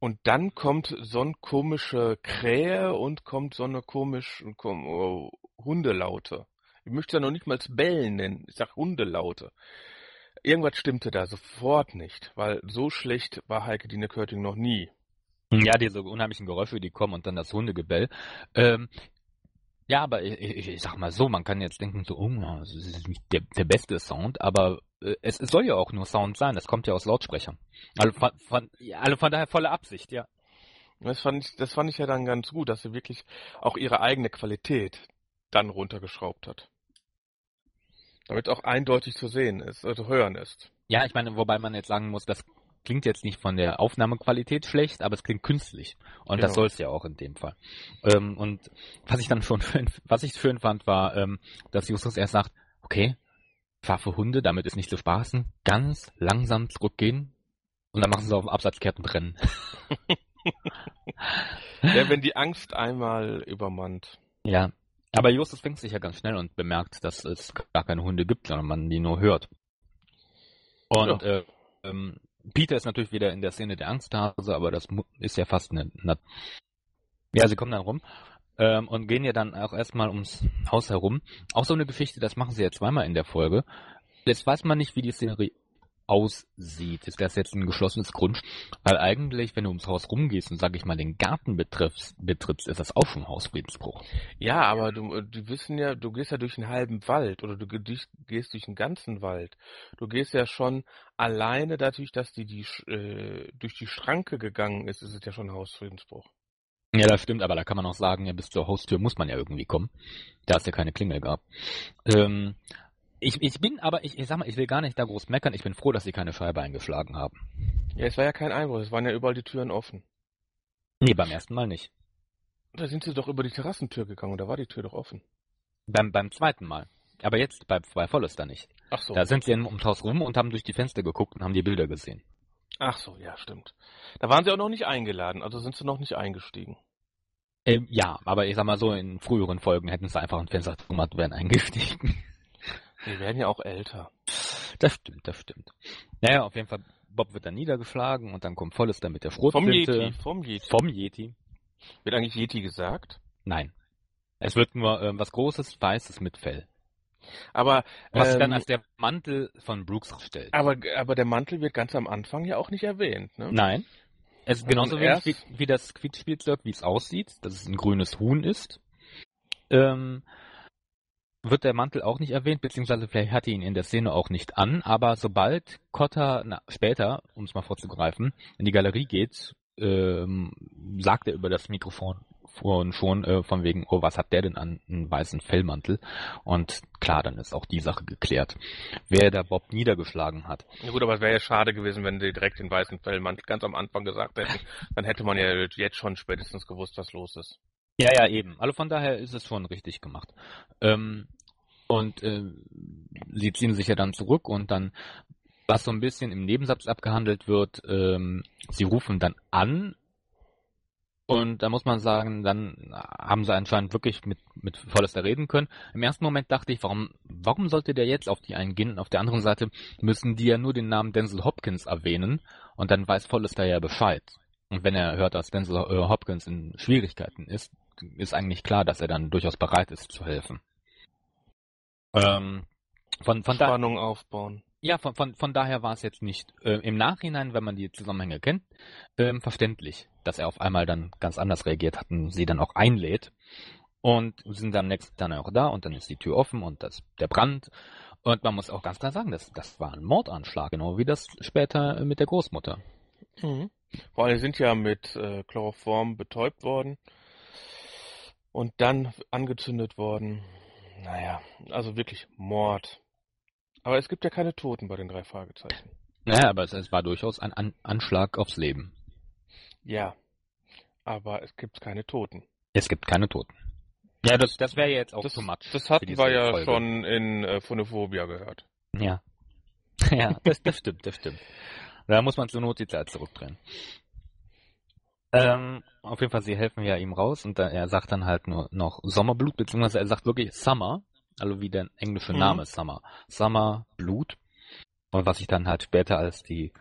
Und dann kommt so eine komische Krähe und kommt so eine komische kom Hundelaute. Ich möchte ja noch nicht mal bellen nennen. Ich sag Hundelaute. Irgendwas stimmte da sofort nicht, weil so schlecht war Heike Dine Körting noch nie. Ja, diese unheimlichen Geräusche, die kommen und dann das Hundegebell. Ähm, ja, aber ich, ich, ich sag mal so, man kann jetzt denken, so, oh, das ist nicht der, der beste Sound, aber äh, es, es soll ja auch nur Sound sein, das kommt ja aus Lautsprechern. Also von, von, also von daher volle Absicht, ja. Das fand ich, das fand ich ja dann ganz gut, dass sie wirklich auch ihre eigene Qualität dann runtergeschraubt hat. Damit auch eindeutig zu sehen ist, also hören ist. Ja, ich meine, wobei man jetzt sagen muss, das klingt jetzt nicht von der Aufnahmequalität schlecht, aber es klingt künstlich. Und das Genau. soll es ja auch in dem Fall. Ähm, und was ich dann schon schön, was ich schön fand, war, ähm, dass Justus erst sagt, okay, fahr für Hunde, damit ist nicht zu spaßen, ganz langsam zurückgehen und dann machen sie auf den Absatz kehrt und rennen. Ja, wenn die Angst einmal übermannt. Ja. Aber Justus fängt sich ja ganz schnell und bemerkt, dass es gar keine Hunde gibt, sondern man die nur hört. Und äh, ähm, Peter ist natürlich wieder in der Szene der Angsthase, aber das ist ja fast eine. eine ja, sie kommen dann rum ähm, und gehen ja dann auch erstmal ums Haus herum. Auch so eine Geschichte, das machen sie ja zweimal in der Folge. Jetzt weiß man nicht, wie die Szenerie aussieht. Ist das jetzt ein geschlossenes Grundstück? Weil eigentlich, wenn du ums Haus rumgehst und, sag ich mal, den Garten betriffst, betrittst, ist das auch schon Hausfriedensbruch. Ja, aber du, die wissen ja, du gehst ja durch einen halben Wald oder du gehst durch einen ganzen Wald. Du gehst ja schon alleine dadurch, dass die, die äh, durch die Schranke gegangen ist, ist es ja schon Hausfriedensbruch. Ja, das stimmt, aber da kann man auch sagen, ja, bis zur Haustür muss man ja irgendwie kommen. Da es ja keine Klingel gab. Ähm, ich, ich bin aber, ich, ich sag mal, ich will gar nicht da groß meckern. Ich bin froh, dass sie keine Scheibe eingeschlagen haben. Ja, es war ja kein Einbruch, es waren ja überall die Türen offen. Nee, beim ersten Mal nicht. Da sind sie doch über die Terrassentür gegangen da war die Tür doch offen. Beim, beim zweiten Mal. Aber jetzt bei, bei Forrester nicht. Ach so. Da sind sie ums Haus rum und haben durch die Fenster geguckt und haben die Bilder gesehen. Ach so, ja, stimmt. Da waren sie auch noch nicht eingeladen, also sind sie noch nicht eingestiegen. Ähm, ja, aber ich sag mal so, in früheren Folgen hätten sie einfach ein Fenster gemacht und wären eingestiegen. Die werden ja auch älter. Das stimmt, das stimmt. Naja, auf jeden Fall, Bob wird dann niedergeschlagen und dann kommt Forrester mit der Schrotflinte. Vom Yeti, vom Yeti. Vom Yeti. Wird eigentlich Yeti gesagt? Nein. Es wird nur ähm, was Großes, Weißes mit Fell. Aber was ähm, dann als der Mantel von Brooks stellt. Aber, aber der Mantel wird ganz am Anfang ja auch nicht erwähnt, ne? Nein. Es ist genauso wenig erst- wie, wie das Quietschspielzeug, wie es aussieht, dass es ein grünes Huhn ist. Ähm, wird der Mantel auch nicht erwähnt, beziehungsweise vielleicht hat er ihn in der Szene auch nicht an, aber sobald Cotter na, später, um es mal vorzugreifen, in die Galerie geht, ähm, sagt er über das Mikrofon schon äh, von wegen, oh, was hat der denn an einen weißen Fellmantel? Und klar, dann ist auch die Sache geklärt, wer der Bob niedergeschlagen hat. Ja gut, aber es wäre ja schade gewesen, wenn sie direkt den weißen Fellmantel ganz am Anfang gesagt hätten. Dann hätte man ja jetzt schon spätestens gewusst, was los ist. Ja, ja, eben. Also von daher ist es schon richtig gemacht. Ähm, und äh, sie ziehen sich ja dann zurück und dann, was so ein bisschen im Nebensatz abgehandelt wird, ähm, sie rufen dann an und da muss man sagen, dann haben sie anscheinend wirklich mit, mit Forrester reden können. Im ersten Moment dachte ich, warum, warum sollte der jetzt auf die eingehen? Und auf der anderen Seite müssen die ja nur den Namen Denzel Hopkins erwähnen und dann weiß Forrester ja Bescheid. Und wenn er hört, dass Denzel Hopkins in Schwierigkeiten ist, ist eigentlich klar, dass er dann durchaus bereit ist zu helfen. Ähm, von, von da, Spannung aufbauen. ja, von, von, von daher war es jetzt nicht äh, im Nachhinein, wenn man die Zusammenhänge kennt, ähm, verständlich, dass er auf einmal dann ganz anders reagiert hat und sie dann auch einlädt. Und sind dann am nächsten Tag auch da und dann ist die Tür offen und das, der Brand. Und man muss auch ganz klar sagen, das, das war ein Mordanschlag, genau wie das später mit der Großmutter. Mhm. Vor allem sind ja mit äh, Chloroform betäubt worden und dann angezündet worden. Naja, also wirklich Mord. Aber es gibt ja keine Toten bei den drei Fragezeichen. Naja, aber es, es war durchaus ein An Anschlag aufs Leben. Ja, aber es gibt keine Toten. Es gibt keine Toten. Ja, das, das wäre jetzt auch Das, too much. das hatten wir ja Folge. schon in äh, Phonophobia gehört. Ja. ja, das, das stimmt, das stimmt. Da muss man zur Not die Zeit zurückdrehen. Ähm, auf jeden Fall, sie helfen ja ihm raus und da, er sagt dann halt nur noch Sommerblut, beziehungsweise er sagt wirklich Summer, also wie der englische Mhm. Name Summer. Summer Blut. Und was sich dann halt später als die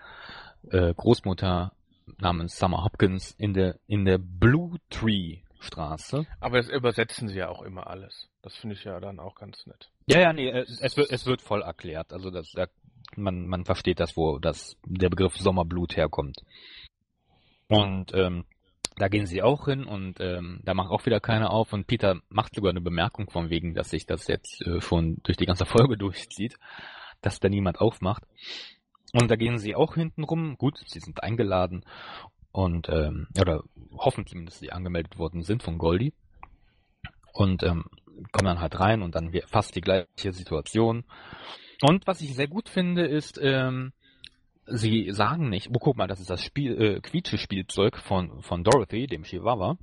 äh, Großmutter namens Summer Hopkins in der in der Blue Tree Straße. Aber das übersetzen sie ja auch immer alles. Das finde ich ja dann auch ganz nett. Ja, ja, nee, es, es, wird, es wird voll erklärt. Also das, da, man, man versteht das, wo das, der Begriff Sommerblut herkommt. Und ähm, da gehen sie auch hin und ähm, da macht auch wieder keiner auf und Peter macht sogar eine Bemerkung von wegen, dass sich das jetzt äh, schon durch die ganze Folge durchzieht, dass da niemand aufmacht. Und da gehen sie auch hinten rum. Gut, sie sind eingeladen und ähm, oder hoffen zumindest, dass sie angemeldet worden sind von Goldie und ähm, kommen dann halt rein und dann fast die gleiche Situation. Und was ich sehr gut finde, ist, ähm, sie sagen nicht, oh guck mal, das ist das Spiel, äh, Quietsche-Spielzeug von, von Dorothy, dem Chihuahua,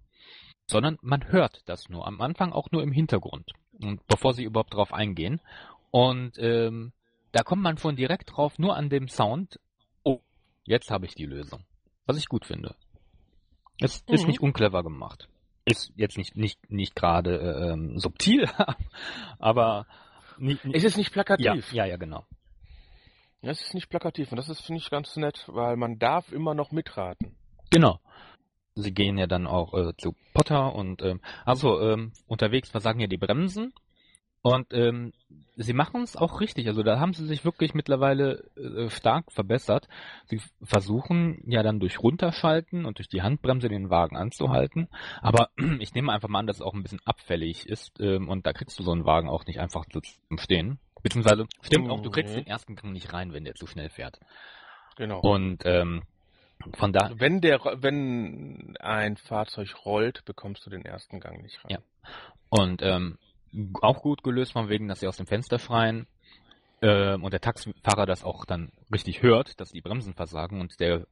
sondern man hört das nur, am Anfang auch nur im Hintergrund, und bevor sie überhaupt drauf eingehen. Und ähm, da kommt man schon direkt drauf, nur an dem Sound, oh, jetzt habe ich die Lösung. Was ich gut finde. Es ist Mhm. nicht unclever gemacht. Ist jetzt nicht, nicht, nicht gerade äh, ähm, subtil, aber nicht, Es ist nicht plakativ. Ja, ja, ja, genau. Es ist nicht plakativ und das ist, finde ich, ganz nett, weil man darf immer noch mitraten. Genau. Sie gehen ja dann auch äh, zu Potter und ähm, also ähm, unterwegs versagen ja die Bremsen und ähm, sie machen es auch richtig. Also da haben sie sich wirklich mittlerweile äh, stark verbessert. Sie versuchen ja dann durch Runterschalten und durch die Handbremse den Wagen anzuhalten. Aber ich nehme einfach mal an, dass es auch ein bisschen abfällig ist ähm, und da kriegst du so einen Wagen auch nicht einfach zu- zum Stehen. Beziehungsweise stimmt auch, du kriegst Mhm. den ersten Gang nicht rein, wenn der zu schnell fährt. Genau. Und ähm, von da Wenn der, wenn ein Fahrzeug rollt, bekommst du den ersten Gang nicht rein. Ja. Und ähm, auch gut gelöst von wegen, dass sie aus dem Fenster schreien ähm, und der Taxifahrer das auch dann richtig hört, dass die Bremsen versagen und der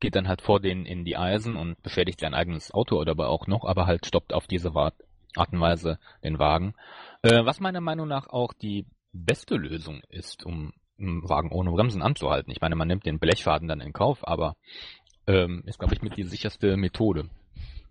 geht dann halt vor denen in die Eisen und beschädigt sein eigenes Auto oder aber auch noch, aber halt stoppt auf diese Art und Weise den Wagen. Äh, was meiner Meinung nach auch die beste Lösung ist, um einen Wagen ohne Bremsen anzuhalten. Ich meine, man nimmt den Blechfaden dann in Kauf, aber ähm, ist, glaube ich, mit die sicherste Methode.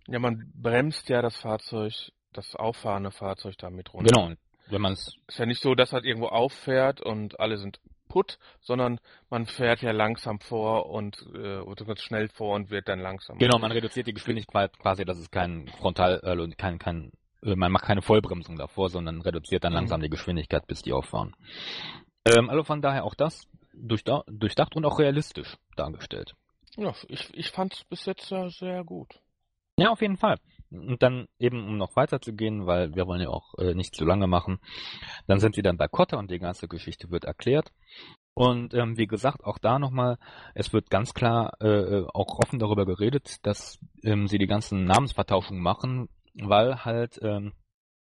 Ja, man bremst ja das Fahrzeug, das auffahrende Fahrzeug damit runter. Genau, wenn man es... Ist ja nicht so, dass halt irgendwo auffährt und alle sind putt, sondern man fährt ja langsam vor und äh, oder schnell vor und wird dann langsam. Genau, man reduziert die Geschwindigkeit quasi, dass es kein Frontal, äh, kein, kein, äh, man macht keine Vollbremsung davor, sondern reduziert dann mhm. langsam die Geschwindigkeit, bis die auffahren. Ähm, also von daher auch das durchdacht, durchdacht und auch realistisch dargestellt. Ja, ich, ich fand es bis jetzt sehr, sehr gut. Ja, auf jeden Fall. Und dann eben, um noch weiter zu gehen, weil wir wollen ja auch äh, nicht zu lange machen, dann sind sie dann bei Kotta und die ganze Geschichte wird erklärt. Und ähm, wie gesagt, auch da nochmal, es wird ganz klar äh, äh, auch offen darüber geredet, dass ähm, sie die ganzen Namensvertauschungen machen, weil halt ähm,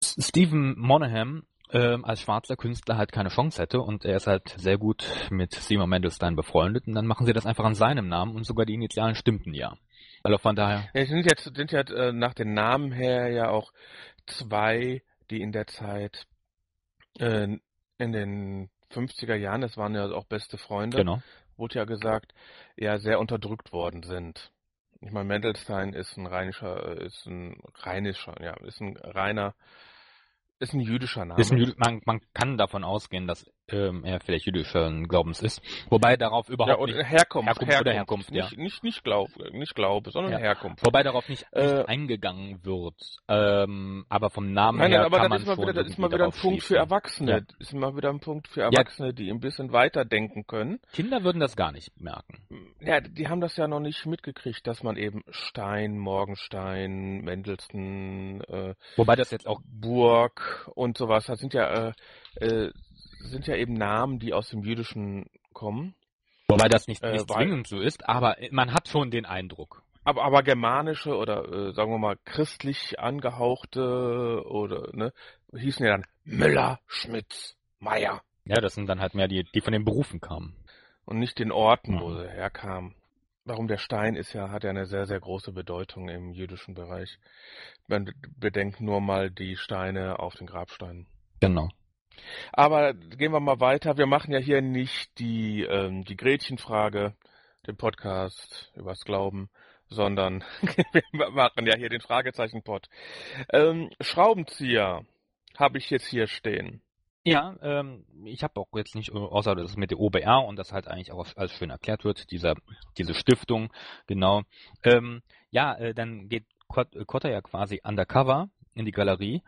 Stephen Monaghan ähm, als schwarzer Künstler halt keine Chance hätte und er ist halt sehr gut mit Simon Mendelstein befreundet und dann machen sie das einfach an seinem Namen und sogar die Initialen stimmten ja. Also von daher. Ja, es sind jetzt sind ja äh, nach den Namen her ja auch zwei, die in der Zeit äh, in den 50er Jahren, das waren ja auch beste Freunde, genau. wurde ja gesagt, ja sehr unterdrückt worden sind. Ich meine, Mendelstein ist ein rheinischer, ist ein rheinischer, ja, ist ein reiner ist ein jüdischer Name. Ein man, man kann davon ausgehen, dass ähm, er vielleicht jüdischen Glaubens ist. Wobei darauf überhaupt ja, oder nicht Herkunft, Herkunft, Herkunft, oder Herkunft, nicht, ja. Nicht, nicht, Glaub, nicht Glaube, sondern ja. Herkunft. Wobei darauf nicht, nicht Äh, eingegangen wird. Ähm, aber vom Namen Nein, her nein, aber kann das man ist mal schon wieder, das ist mal wieder ein Punkt für. Erwachsene. Ja. Das ist mal wieder ein Punkt für Erwachsene, die ein bisschen weiter denken können. Kinder würden das gar nicht merken. Ja, die haben das ja noch nicht mitgekriegt, dass man eben Stein, Morgenstein, Mendelssohn, äh, Wobei das jetzt auch Burg und sowas, das sind ja äh, äh, sind ja eben Namen, die aus dem Jüdischen kommen. Wobei das nicht, Äh, nicht weil- zwingend so ist, aber man hat schon den Eindruck. Aber, aber germanische oder äh, sagen wir mal christlich angehauchte oder ne, hießen ja dann Müller, Schmitz, Meier Ja, das sind dann halt mehr die, die von den Berufen kamen. und nicht den Orten, wo sie herkamen. Warum der Stein ist ja, hat ja eine sehr, sehr große Bedeutung im jüdischen Bereich. Man bedenkt nur mal die Steine auf den Grabsteinen. Genau. Aber gehen wir mal weiter. Wir machen ja hier nicht die, ähm, die Gretchenfrage, den Podcast übers Glauben, sondern wir machen ja hier den Fragezeichen-Pod. Ähm, Schraubenzieher habe ich jetzt hier stehen. Ja, ähm, ich habe auch jetzt nicht, außer das mit der OBR und das halt eigentlich auch alles schön erklärt wird, dieser, diese Stiftung, genau. Ähm, ja, äh, dann geht Kot- äh, Kotter ja quasi undercover in die Galerie.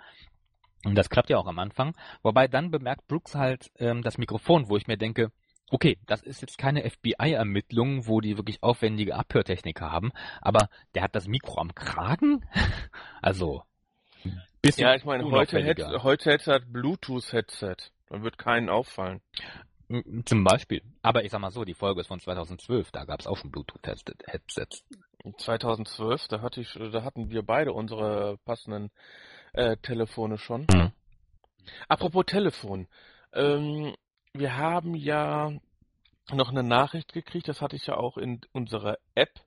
Und das klappt ja auch am Anfang. Wobei dann bemerkt Brooks halt ähm, das Mikrofon, wo ich mir denke, okay, das ist jetzt keine FBI-Ermittlung, wo die wirklich aufwendige Abhörtechniker haben, aber der hat das Mikro am Kragen? also, bisschen Ja, ich meine, heute hätte heute hätte er Bluetooth-Headset. Dann wird keinen auffallen. Zum Beispiel. Aber ich sag mal so, die Folge ist von 2012, da gab es auch schon Bluetooth-Headsets. 2012, da hatte ich, da hatten wir beide unsere passenden äh, Telefone schon. Mhm. Apropos Telefon, ähm, wir haben ja noch eine Nachricht gekriegt, das hatte ich ja auch in unserer App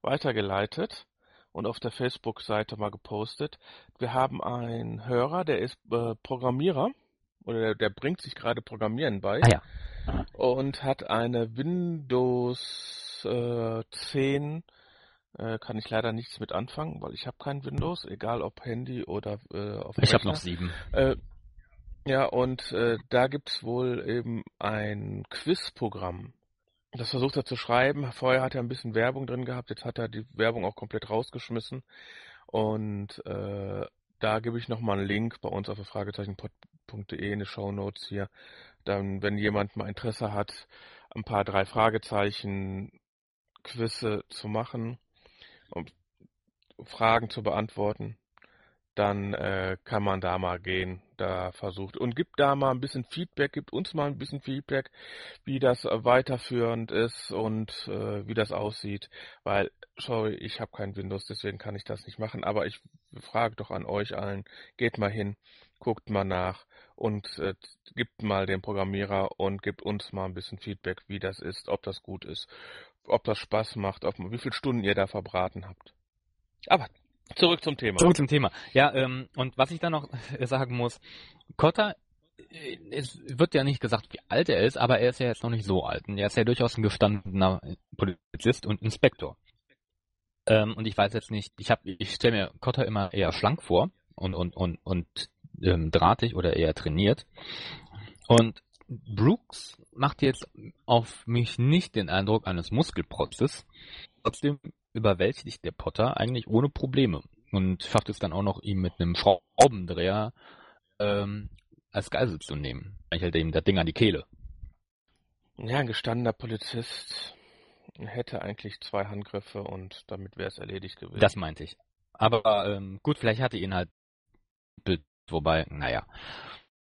weitergeleitet und auf der Facebook-Seite mal gepostet. Wir haben einen Hörer, der ist äh, Programmierer oder der, der bringt sich gerade Programmieren bei Ah ja. und hat eine Windows äh, 10 äh, kann ich leider nichts mit anfangen, weil ich habe kein Windows, egal ob Handy oder äh, auf Ich habe noch sieben. Äh, ja, und äh, da gibt's wohl eben ein Quizprogramm. Das versucht er zu schreiben. Vorher hat er ein bisschen Werbung drin gehabt, jetzt hat er die Werbung auch komplett rausgeschmissen. Und äh, da gebe ich nochmal einen Link bei uns auf der Fragezeichenpod.de in die Show Notes hier. Dann, wenn jemand mal Interesse hat, ein paar drei Fragezeichen Quizze zu machen, um Fragen zu beantworten, dann äh, kann man da mal gehen, da versucht. Und gibt da mal ein bisschen Feedback, gibt uns mal ein bisschen Feedback, wie das weiterführend ist und äh, wie das aussieht, weil, sorry, ich habe kein Windows, deswegen kann ich das nicht machen, aber ich frage doch an euch allen, geht mal hin, guckt mal nach und äh, gibt mal dem Programmierer und gibt uns mal ein bisschen Feedback, wie das ist, ob das gut ist. Ob das Spaß macht, ob, wie viele Stunden ihr da verbraten habt. Aber zurück zum Thema. Zurück zum Thema. Ja, ähm, und was ich dann noch sagen muss, Cotta, äh, es wird ja nicht gesagt, wie alt er ist, aber er ist ja jetzt noch nicht so alt. Und er ist ja durchaus ein gestandener Polizist und Inspektor. Ähm, und ich weiß jetzt nicht, ich ich stelle mir Cotta immer eher schlank vor und und und und ähm, drahtig oder eher trainiert. Und Brooks macht jetzt auf mich nicht den Eindruck eines Muskelprotzes. Trotzdem überwältigt der Potter eigentlich ohne Probleme und schafft es dann auch noch, ihm mit einem Schraubendreher ähm, als Geisel zu nehmen. Ich hält ihm das Ding an die Kehle. Ja, ein gestandener Polizist hätte eigentlich zwei Handgriffe und damit wäre es erledigt gewesen. Das meinte ich. Aber ähm, gut, vielleicht hatte ihn halt wobei, naja.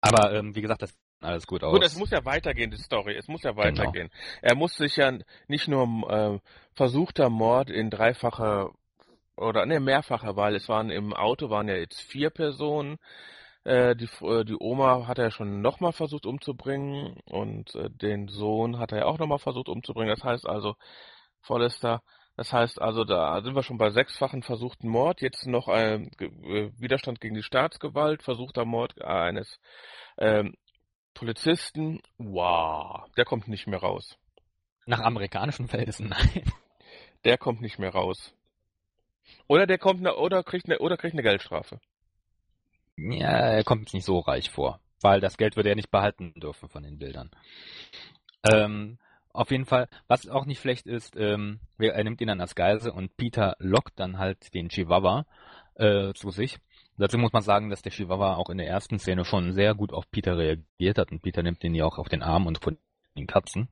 Aber ähm, wie gesagt, das alles gut aus. Gut, es muss ja weitergehen, die Story. Es muss ja genau. weitergehen. Genau. Er muss sich ja nicht nur äh, versuchter Mord in dreifacher oder ne, mehrfacher, weil es waren im Auto waren ja jetzt vier Personen. Äh, die, äh, die Oma hat er schon nochmal versucht umzubringen und äh, den Sohn hat er ja auch nochmal versucht umzubringen. Das heißt also, Forrester, das heißt also, da sind wir schon bei sechsfachen versuchten Mord. Jetzt noch ein äh, Widerstand gegen die Staatsgewalt, versuchter Mord eines ähm, Polizisten. Wow, der kommt nicht mehr raus. Nach amerikanischen Verhältnissen, nein. Der kommt nicht mehr raus. Oder der kommt ne, oder kriegt eine oder kriegt eine Geldstrafe. Ja, er kommt nicht so reich vor, weil das Geld würde er nicht behalten dürfen von den Bildern. Ähm, auf jeden Fall, was auch nicht schlecht ist, ähm, er nimmt ihn dann als Geise und Peter lockt dann halt den Chihuahua äh, zu sich. Dazu muss man sagen, dass der Chihuahua auch in der ersten Szene schon sehr gut auf Peter reagiert hat und Peter nimmt ihn ja auch auf den Arm und von den Katzen.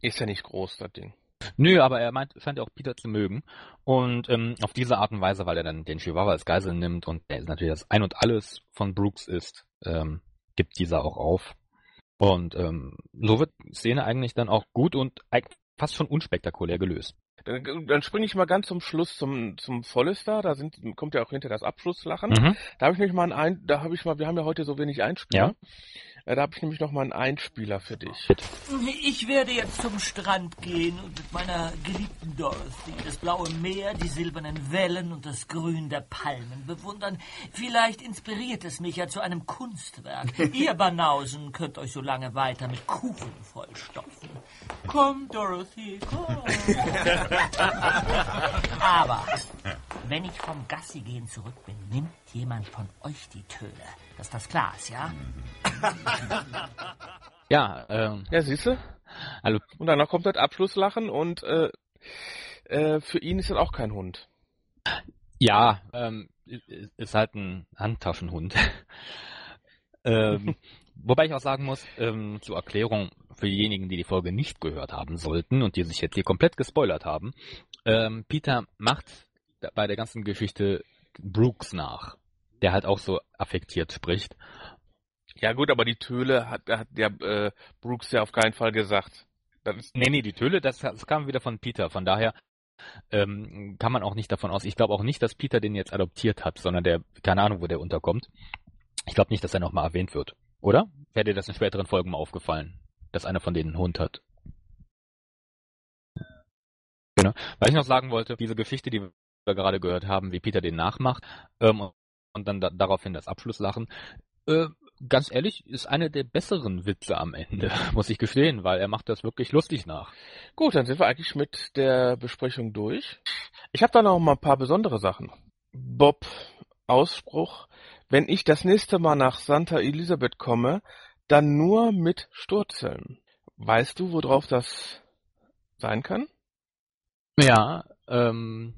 Ist ja nicht groß, das Ding. Nö, aber er meint, scheint auch Peter zu mögen. Und ähm, auf diese Art und Weise, weil er dann den Chihuahua als Geisel nimmt und der natürlich das Ein und Alles von Brooks ist, ähm, gibt dieser auch auf. Und ähm, so wird die Szene eigentlich dann auch gut und fast schon unspektakulär gelöst. Dann, dann springe ich mal ganz zum Schluss zum zum Vollister. Da sind kommt ja auch hinter das Abschlusslachen. Mhm. Da habe ich mich mal ein, da habe ich mal, wir haben ja heute so wenig Einspieler. Ja. Äh, da habe ich nämlich noch mal einen Einspieler für dich. Ich werde jetzt zum Strand gehen und mit meiner geliebten Dorothy das blaue Meer, die silbernen Wellen und das Grün der Palmen bewundern. Vielleicht inspiriert es mich ja zu einem Kunstwerk. Ihr Banausen könnt euch so lange weiter mit Kuchen vollstopfen. Komm, Dorothy, komm. Aber wenn ich vom Gassi gehen zurück bin, nimmt jemand von euch die Töne. Das ist das Glas, ja? ja, ähm. Ja, siehst du? Also, und danach kommt das Abschlusslachen und äh, äh, für ihn ist das auch kein Hund. Ja, ähm, ist halt ein Handtaschenhund. ähm, wobei ich auch sagen muss, ähm, zur Erklärung für diejenigen, die die Folge nicht gehört haben sollten und die sich jetzt hier komplett gespoilert haben, ähm, Peter macht bei der ganzen Geschichte Brooks nach der halt auch so affektiert spricht. Ja gut, aber die Töle hat, hat der äh, Brooks ja auf keinen Fall gesagt. Das nee, nee, die Töle, das, das kam wieder von Peter. Von daher ähm, kann man auch nicht davon aus. Ich glaube auch nicht, dass Peter den jetzt adoptiert hat, sondern der, keine Ahnung, wo der unterkommt. Ich glaube nicht, dass er nochmal erwähnt wird. Oder? Wäre dir das in späteren Folgen mal aufgefallen, dass einer von denen einen Hund hat? Genau. Weil ich noch sagen wollte, diese Geschichte, die wir gerade gehört haben, wie Peter den nachmacht, ähm, und dann da, daraufhin das Abschlusslachen. Äh, ganz ehrlich, ist eine der besseren Witze am Ende, muss ich gestehen, weil er macht das wirklich lustig nach. Gut, dann sind wir eigentlich mit der Besprechung durch. Ich habe da noch mal ein paar besondere Sachen. Bob Ausspruch, wenn ich das nächste Mal nach Santa Elisabeth komme, dann nur mit Sturzeln. Weißt du, worauf das sein kann? Ja, ähm.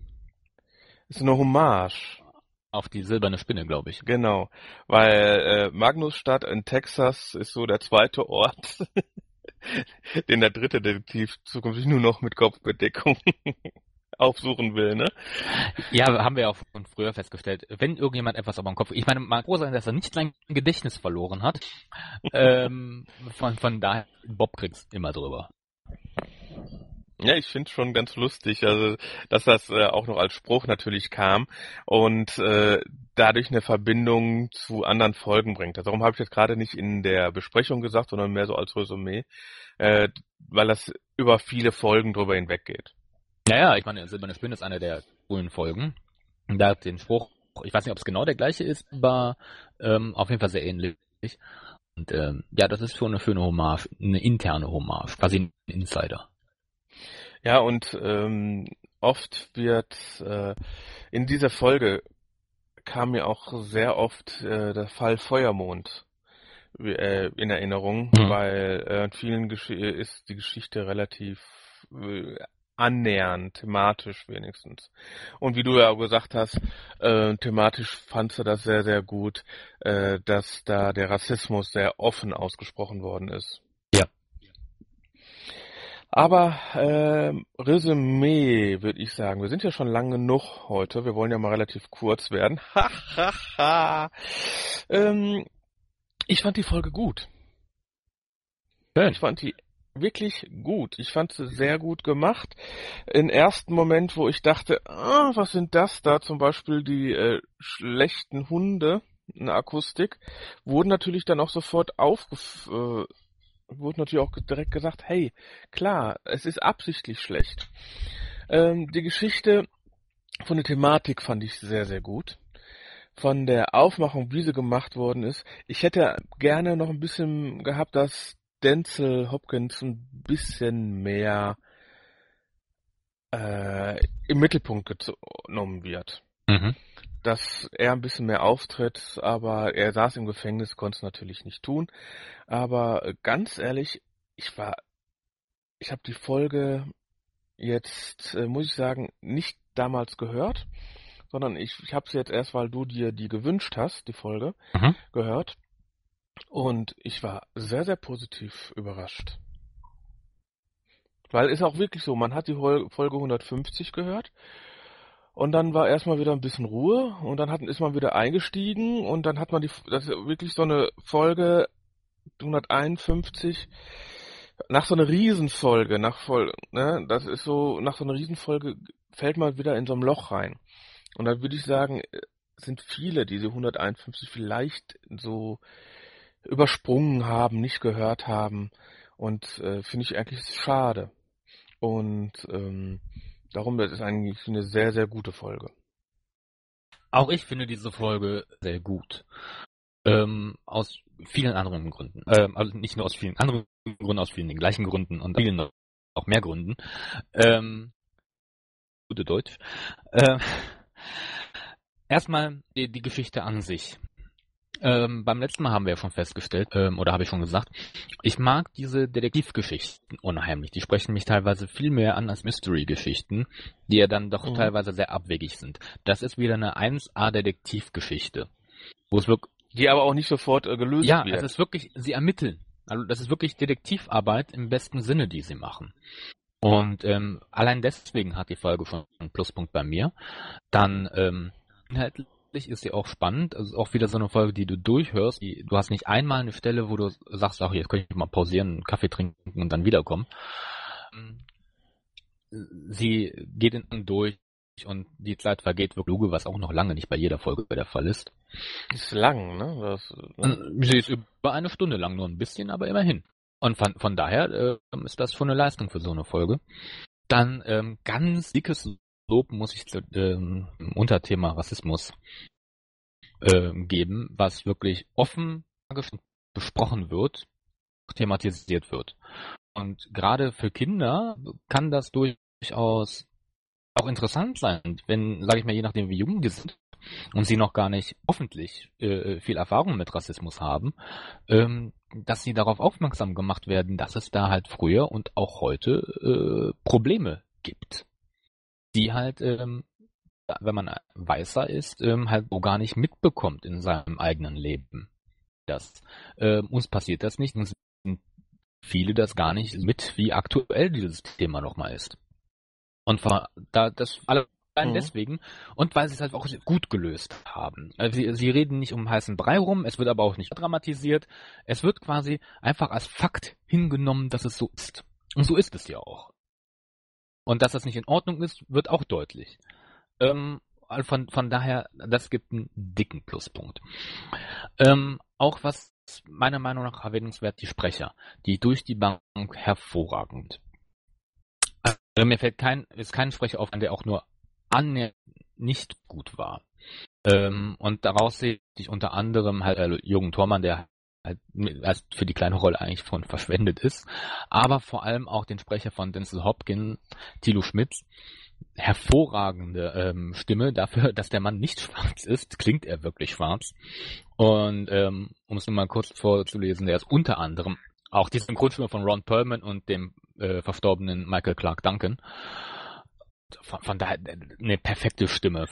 Ist eine Hommage auf die silberne Spinne, glaube ich. Genau, weil äh, Magnusstadt in Texas ist so der zweite Ort, den der dritte Detektiv zukünftig nur noch mit Kopfbedeckung aufsuchen will, ne? Ja, haben wir auch von früher festgestellt. Wenn irgendjemand etwas auf dem Kopf, ich meine, mag froh sein, dass er nicht sein Gedächtnis verloren hat. ähm, von, von daher, Bob kriegt's immer drüber. Ja, ich finde schon ganz lustig, also dass das äh, auch noch als Spruch natürlich kam und äh, dadurch eine Verbindung zu anderen Folgen bringt. Darum habe ich jetzt gerade nicht in der Besprechung gesagt, sondern mehr so als Resümee, äh, weil das über viele Folgen drüber hinweg geht. Naja, ich meine, Silberne Spinne ist eine der coolen Folgen. Da hat den Spruch, ich weiß nicht, ob es genau der gleiche ist, aber ähm, auf jeden Fall sehr ähnlich. Und ähm, ja, das ist schon eine schöne Hommage, eine interne Hommage, quasi ein Insider. Ja, und ähm, oft wird äh, in dieser Folge kam mir auch sehr oft äh, der Fall Feuermond äh, in Erinnerung, mhm. weil äh, in vielen Gesch ist die Geschichte relativ äh, annähernd, thematisch wenigstens. Und wie du ja auch gesagt hast, äh, thematisch fandst du das sehr, sehr gut, äh, dass da der Rassismus sehr offen ausgesprochen worden ist. Ja. Aber äh, Resümee würde ich sagen, wir sind ja schon lang genug heute, wir wollen ja mal relativ kurz werden. ähm, ich fand die Folge gut. Ich fand die wirklich gut. Ich fand sie sehr gut gemacht. Im ersten Moment, wo ich dachte, ah, was sind das da? Zum Beispiel die äh, schlechten Hunde, eine Akustik, wurden natürlich dann auch sofort aufgef... Äh, wurde natürlich auch direkt gesagt, hey, klar, es ist absichtlich schlecht. Ähm, die Geschichte von der Thematik fand ich sehr, sehr gut. Von der Aufmachung, wie sie gemacht worden ist. Ich hätte gerne noch ein bisschen gehabt, dass Denzel Hopkins ein bisschen mehr äh, im Mittelpunkt genommen wird. Mhm. Dass er ein bisschen mehr auftritt, aber er saß im Gefängnis, konnte es natürlich nicht tun. Aber ganz ehrlich, ich war, ich habe die Folge jetzt, äh, muss ich sagen, nicht damals gehört, sondern ich, ich habe sie jetzt erst, weil du dir die gewünscht hast, die Folge, mhm. gehört. Und ich war sehr, sehr positiv überrascht. Weil ist auch wirklich so, man hat die Folge 150 gehört und dann war erstmal wieder ein bisschen Ruhe und dann hat, ist man wieder eingestiegen und dann hat man die, das ist wirklich so eine Folge 151 nach so einer Riesenfolge, nach voll, ne, das ist so, nach so einer Riesenfolge fällt man wieder in so ein Loch rein. Und dann würde ich sagen, sind viele diese 151 vielleicht so übersprungen haben, nicht gehört haben. Und äh, finde ich eigentlich schade. Und ähm, darum ist es eigentlich eine sehr, sehr gute Folge. Auch ich finde diese Folge sehr gut. Ähm, aus vielen anderen Gründen. Ähm, also nicht nur aus vielen anderen Gründen, aus vielen den gleichen Gründen und vielen noch mehr Gründen. Ähm, gute Deutsch. Ähm, erstmal die, die Geschichte an sich. Ähm, beim letzten Mal haben wir ja schon festgestellt, ähm, oder habe ich schon gesagt, ich mag diese Detektivgeschichten unheimlich. Die sprechen mich teilweise viel mehr an als Mystery-Geschichten, die ja dann doch mhm. teilweise sehr abwegig sind. Das ist wieder eine 1A-Detektivgeschichte. Wo es wirklich. Die aber auch nicht sofort äh, gelöst ja, wird. Ja, es ist wirklich, sie ermitteln. Also das ist wirklich Detektivarbeit im besten Sinne, die sie machen. Und ähm, allein deswegen hat die Folge schon einen Pluspunkt bei mir. Dann ähm, inhaltlich inhaltlich ist sie auch spannend. Also auch wieder so eine Folge, die du durchhörst. Die, du hast nicht einmal eine Stelle, wo du sagst, ach, jetzt könnte ich mal pausieren, einen Kaffee trinken und dann wiederkommen. Sie geht in durch und die Zeit vergeht wirklich, was auch noch lange nicht bei jeder Folge der Fall ist. Ist lang, ne? Das, ne? Sie ist über eine Stunde lang, nur ein bisschen, aber immerhin. Und von, von daher äh, ist das schon eine Leistung für so eine Folge. Dann ähm, ganz dickes Lob muss ich ähm, Unterthema Rassismus äh, geben, was wirklich offen besprochen wird, thematisiert wird. Und gerade für Kinder kann das durchaus auch interessant sein, wenn, sage ich mal, je nachdem wie jung die sind und sie noch gar nicht hoffentlich äh, viel Erfahrung mit Rassismus haben, ähm, dass sie darauf aufmerksam gemacht werden, dass es da halt früher und auch heute äh, Probleme gibt die halt, ähm, wenn man weißer ist, ähm, halt so gar nicht mitbekommt in seinem eigenen Leben. Das, äh, uns passiert das nicht, uns sind viele das gar nicht mit, wie aktuell dieses Thema nochmal ist. Und da das allein mhm. deswegen und weil sie es halt auch gut gelöst haben. Also sie, sie reden nicht um heißen Brei rum, es wird aber auch nicht dramatisiert. Es wird quasi einfach als Fakt hingenommen, dass es so ist. Und so ist es ja auch. Und dass das nicht in Ordnung ist, wird auch deutlich. Ähm, also von, von daher, das gibt einen dicken Pluspunkt. Ähm, auch was meiner Meinung nach erwähnenswert, die Sprecher, die durch die Bank hervorragend. Also mir fällt kein, ist kein Sprecher auf, der auch nur annähernd nicht gut war. Ähm, und daraus sehe ich unter anderem halt äh, Jürgen Thormann, der halt als für die kleine Rolle eigentlich von verschwendet ist, aber vor allem auch den Sprecher von Denzel Hopkins, Thilo Schmitz, hervorragende ähm, Stimme dafür, dass der Mann nicht schwarz ist, klingt er wirklich schwarz. Und ähm, um es nur mal kurz vorzulesen, der ist unter anderem auch die Synchronstimme von Ron Perlman und dem äh, verstorbenen Michael Clark Duncan. Von, von daher äh, eine perfekte Stimme.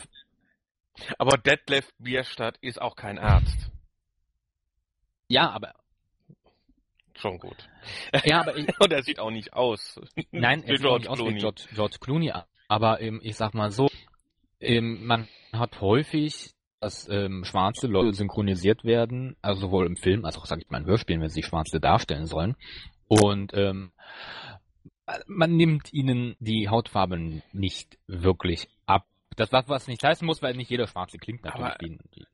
Aber Detlef Bierstadt ist auch kein Arzt. Ja, aber schon gut. Ja, aber ich, und er sieht auch nicht aus. Nein, er sieht auch nicht aus wie George, George Clooney. Aber ähm, ich sag mal so, ähm, man hat häufig, dass ähm, schwarze Leute synchronisiert werden, also sowohl im Film als auch, sag ich mal, in Hörspielen, wenn sie schwarze darstellen sollen. Und ähm, man nimmt ihnen die Hautfarbe nicht wirklich ab. Das was, was nicht heißen muss, weil nicht jeder Schwarze klingt natürlich Aber, wie,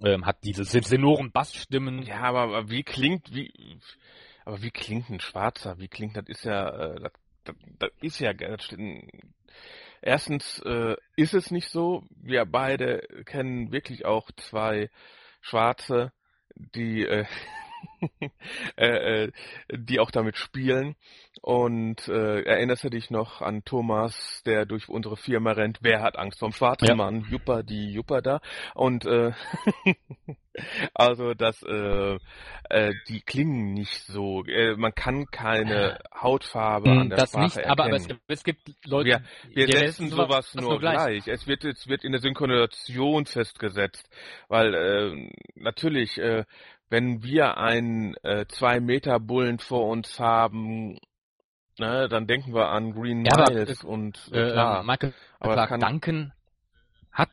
ähm, hat diese senoren Bassstimmen. Ja, aber, aber wie klingt wie aber wie klingt ein Schwarzer? Wie klingt das ist ja äh, das, das, das ist ja das erstens äh, ist es nicht so. Wir beide kennen wirklich auch zwei Schwarze, die äh, äh, äh, die auch damit spielen. Und äh, erinnerst du dich noch an Thomas, der durch unsere Firma rennt? Wer hat Angst vom schwarzen Ja. Mann? Juppa, die Juppa da. Und äh, also das, äh, äh, die klingen nicht so. Äh, man kann keine Hautfarbe Hm, an der das Sprache nicht, aber, aber es, erkennen. gibt, es gibt Leute, wir, wir die setzen setzen sowas das nur gleich. Es wird es wird in der Synchronisation festgesetzt, weil äh, natürlich, äh, wenn wir einen äh, zwei Meter Bullen vor uns haben, ne, dann denken wir an Green Ja, Miles es- und äh, klar. Michael aber Clark kann, Duncan hat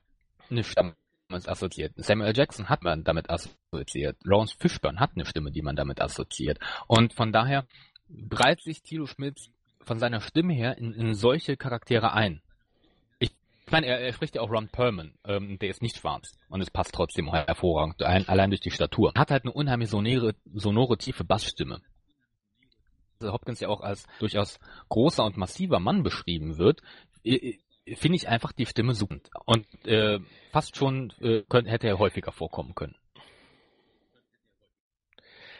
eine Stimme damit assoziiert. Samuel Jackson hat man damit assoziiert. Lawrence Fishburne hat eine Stimme, die man damit assoziiert. Und von daher breitet sich Thilo Schmidt von seiner Stimme her in, in solche Charaktere ein. Ich meine, er, er spricht ja auch Ron Perlman, ähm, der ist nicht schwarz und es passt trotzdem hervorragend, ein, allein durch die Statur. Hat halt eine unheimlich sonore, sonore tiefe Bassstimme. Also Hopkins ja auch als durchaus großer und massiver Mann beschrieben wird, finde ich einfach die Stimme super. Und äh, fast schon äh, könnte, hätte er häufiger vorkommen können.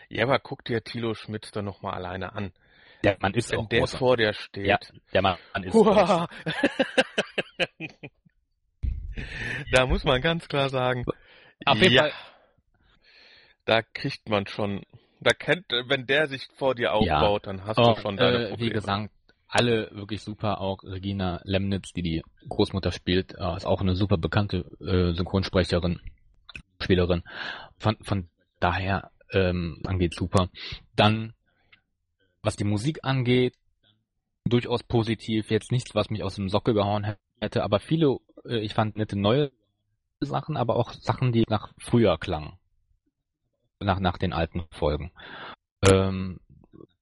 ja, aber guck dir Thilo Schmitz doch noch mal alleine an. Der Mann ist Wenn auch der großer. vor dir steht. Ja, der Mann ist Huah. da muss man ganz klar sagen, Auf jeden ja, Fall- da kriegt man schon, da kennt, wenn der sich vor dir aufbaut, dann hast Oh, du schon deine äh, Probleme. Wie gesagt, alle wirklich super, auch Regina Lemnitz, die die Großmutter spielt, äh, ist auch eine super bekannte äh, Synchronsprecherin, Spielerin. Von, von daher ähm, angeht super. Dann, was die Musik angeht, durchaus positiv. Jetzt nichts, was mich aus dem Sockel gehauen hätte, aber viele, äh, ich fand nette neue Sachen, aber auch Sachen, die nach früher klangen. Nach, nach den alten Folgen. Ähm,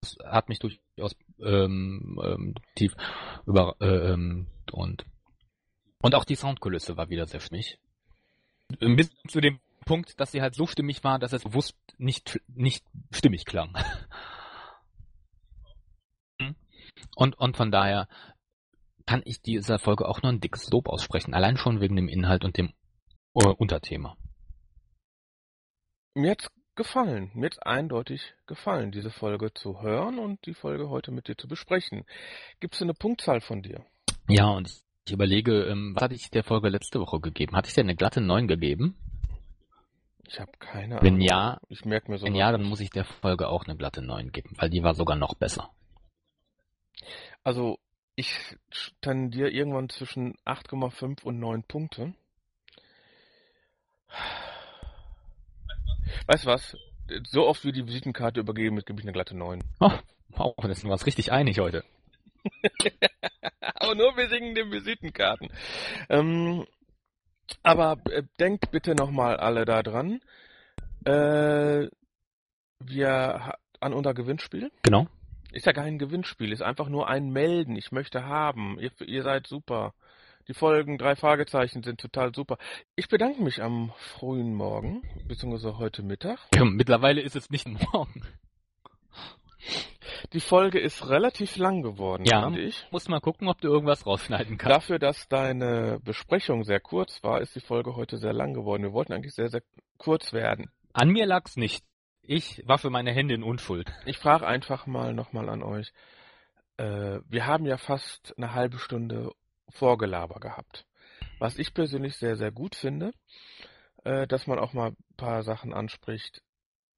das hat mich durchaus ähm, ähm, tief über äh, ähm, und und auch die Soundkulisse war wieder sehr stimmig. Bis zu dem Punkt, dass sie halt so stimmig war, dass es bewusst nicht nicht stimmig klang. Und und von daher kann ich dieser Folge auch nur ein dickes Lob aussprechen, allein schon wegen dem Inhalt und dem äh, Unterthema. Mir hat's gefallen, mir hat's eindeutig gefallen, diese Folge zu hören und die Folge heute mit dir zu besprechen. Gibt's eine Punktzahl von dir? Ja, und ich, überlege, ähm, was hatte ich der Folge letzte Woche gegeben? Hatte ich dir eine glatte 9 gegeben? Ich habe keine Wenn Ahnung. ja, ich merke mir so. wenn ja, dann muss ich der Folge auch eine glatte 9 geben, weil die war sogar noch besser. Also ich tendiere irgendwann zwischen 8,5 und 9 Punkte. Weißt du was? So oft wie die Visitenkarte übergeben wird, gebe ich eine glatte 9. Oh, wow, das sind wir uns richtig einig heute. aber nur wegen den Visitenkarten. Ähm, aber äh, denkt bitte nochmal alle da dran. Äh, wir an unser Gewinnspiel. Genau. Ist ja kein Gewinnspiel, ist einfach nur ein Melden. Ich möchte haben. Ihr, ihr seid super. Die Folgen drei Fragezeichen sind total super. Ich bedanke mich am frühen Morgen, beziehungsweise heute Mittag. Ja, mittlerweile ist es nicht morgen. Die Folge ist relativ lang geworden, Ja, finde ich. muss mal gucken, ob du irgendwas rausschneiden kannst. Dafür, dass deine Besprechung sehr kurz war, ist die Folge heute sehr lang geworden. Wir wollten eigentlich sehr, sehr kurz werden. An mir lag's nicht. Ich war für meine Hände in Unschuld. Ich frage einfach mal nochmal an euch. Äh, wir haben ja fast eine halbe Stunde Vorgelaber gehabt. Was ich persönlich sehr, sehr gut finde, äh, dass man auch mal ein paar Sachen anspricht,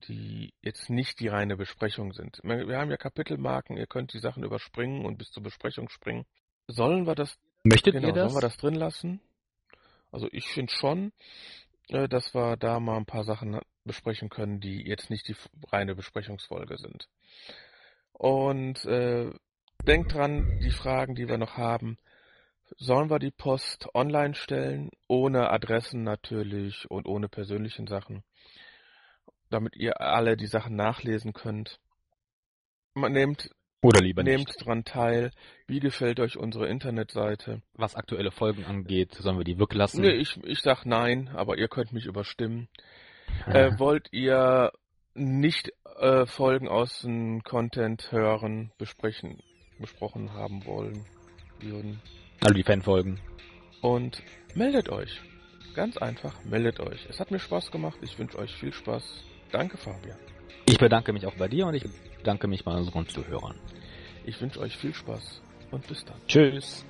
die jetzt nicht die reine Besprechung sind. Wir haben ja Kapitelmarken, ihr könnt die Sachen überspringen und bis zur Besprechung springen. Sollen wir das, Möchtet genau, ihr das? sollen wir das drin lassen? Also ich finde schon, dass wir da mal ein paar Sachen besprechen können, die jetzt nicht die reine Besprechungsfolge sind. Und äh, denkt dran, die Fragen, die wir noch haben, sollen wir die Post online stellen, ohne Adressen natürlich und ohne persönlichen Sachen, damit ihr alle die Sachen nachlesen könnt. Man nehmt Oder lieber nehmt nicht. dran teil. Wie gefällt euch unsere Internetseite? Was aktuelle Folgen angeht, sollen wir die weglassen? Nee, ich, ich sag nein, aber ihr könnt mich überstimmen. Äh, wollt ihr nicht äh, Folgen aus dem Content hören, besprechen, besprochen haben wollen, würden? Also die Fanfolgen. Und meldet euch. Ganz einfach, meldet euch. Es hat mir Spaß gemacht. Ich wünsche euch viel Spaß. Danke, Fabian. Ich bedanke mich auch bei dir und ich bedanke mich bei unseren Zuhörern. Ich wünsche euch viel Spaß und bis dann. Tschüss.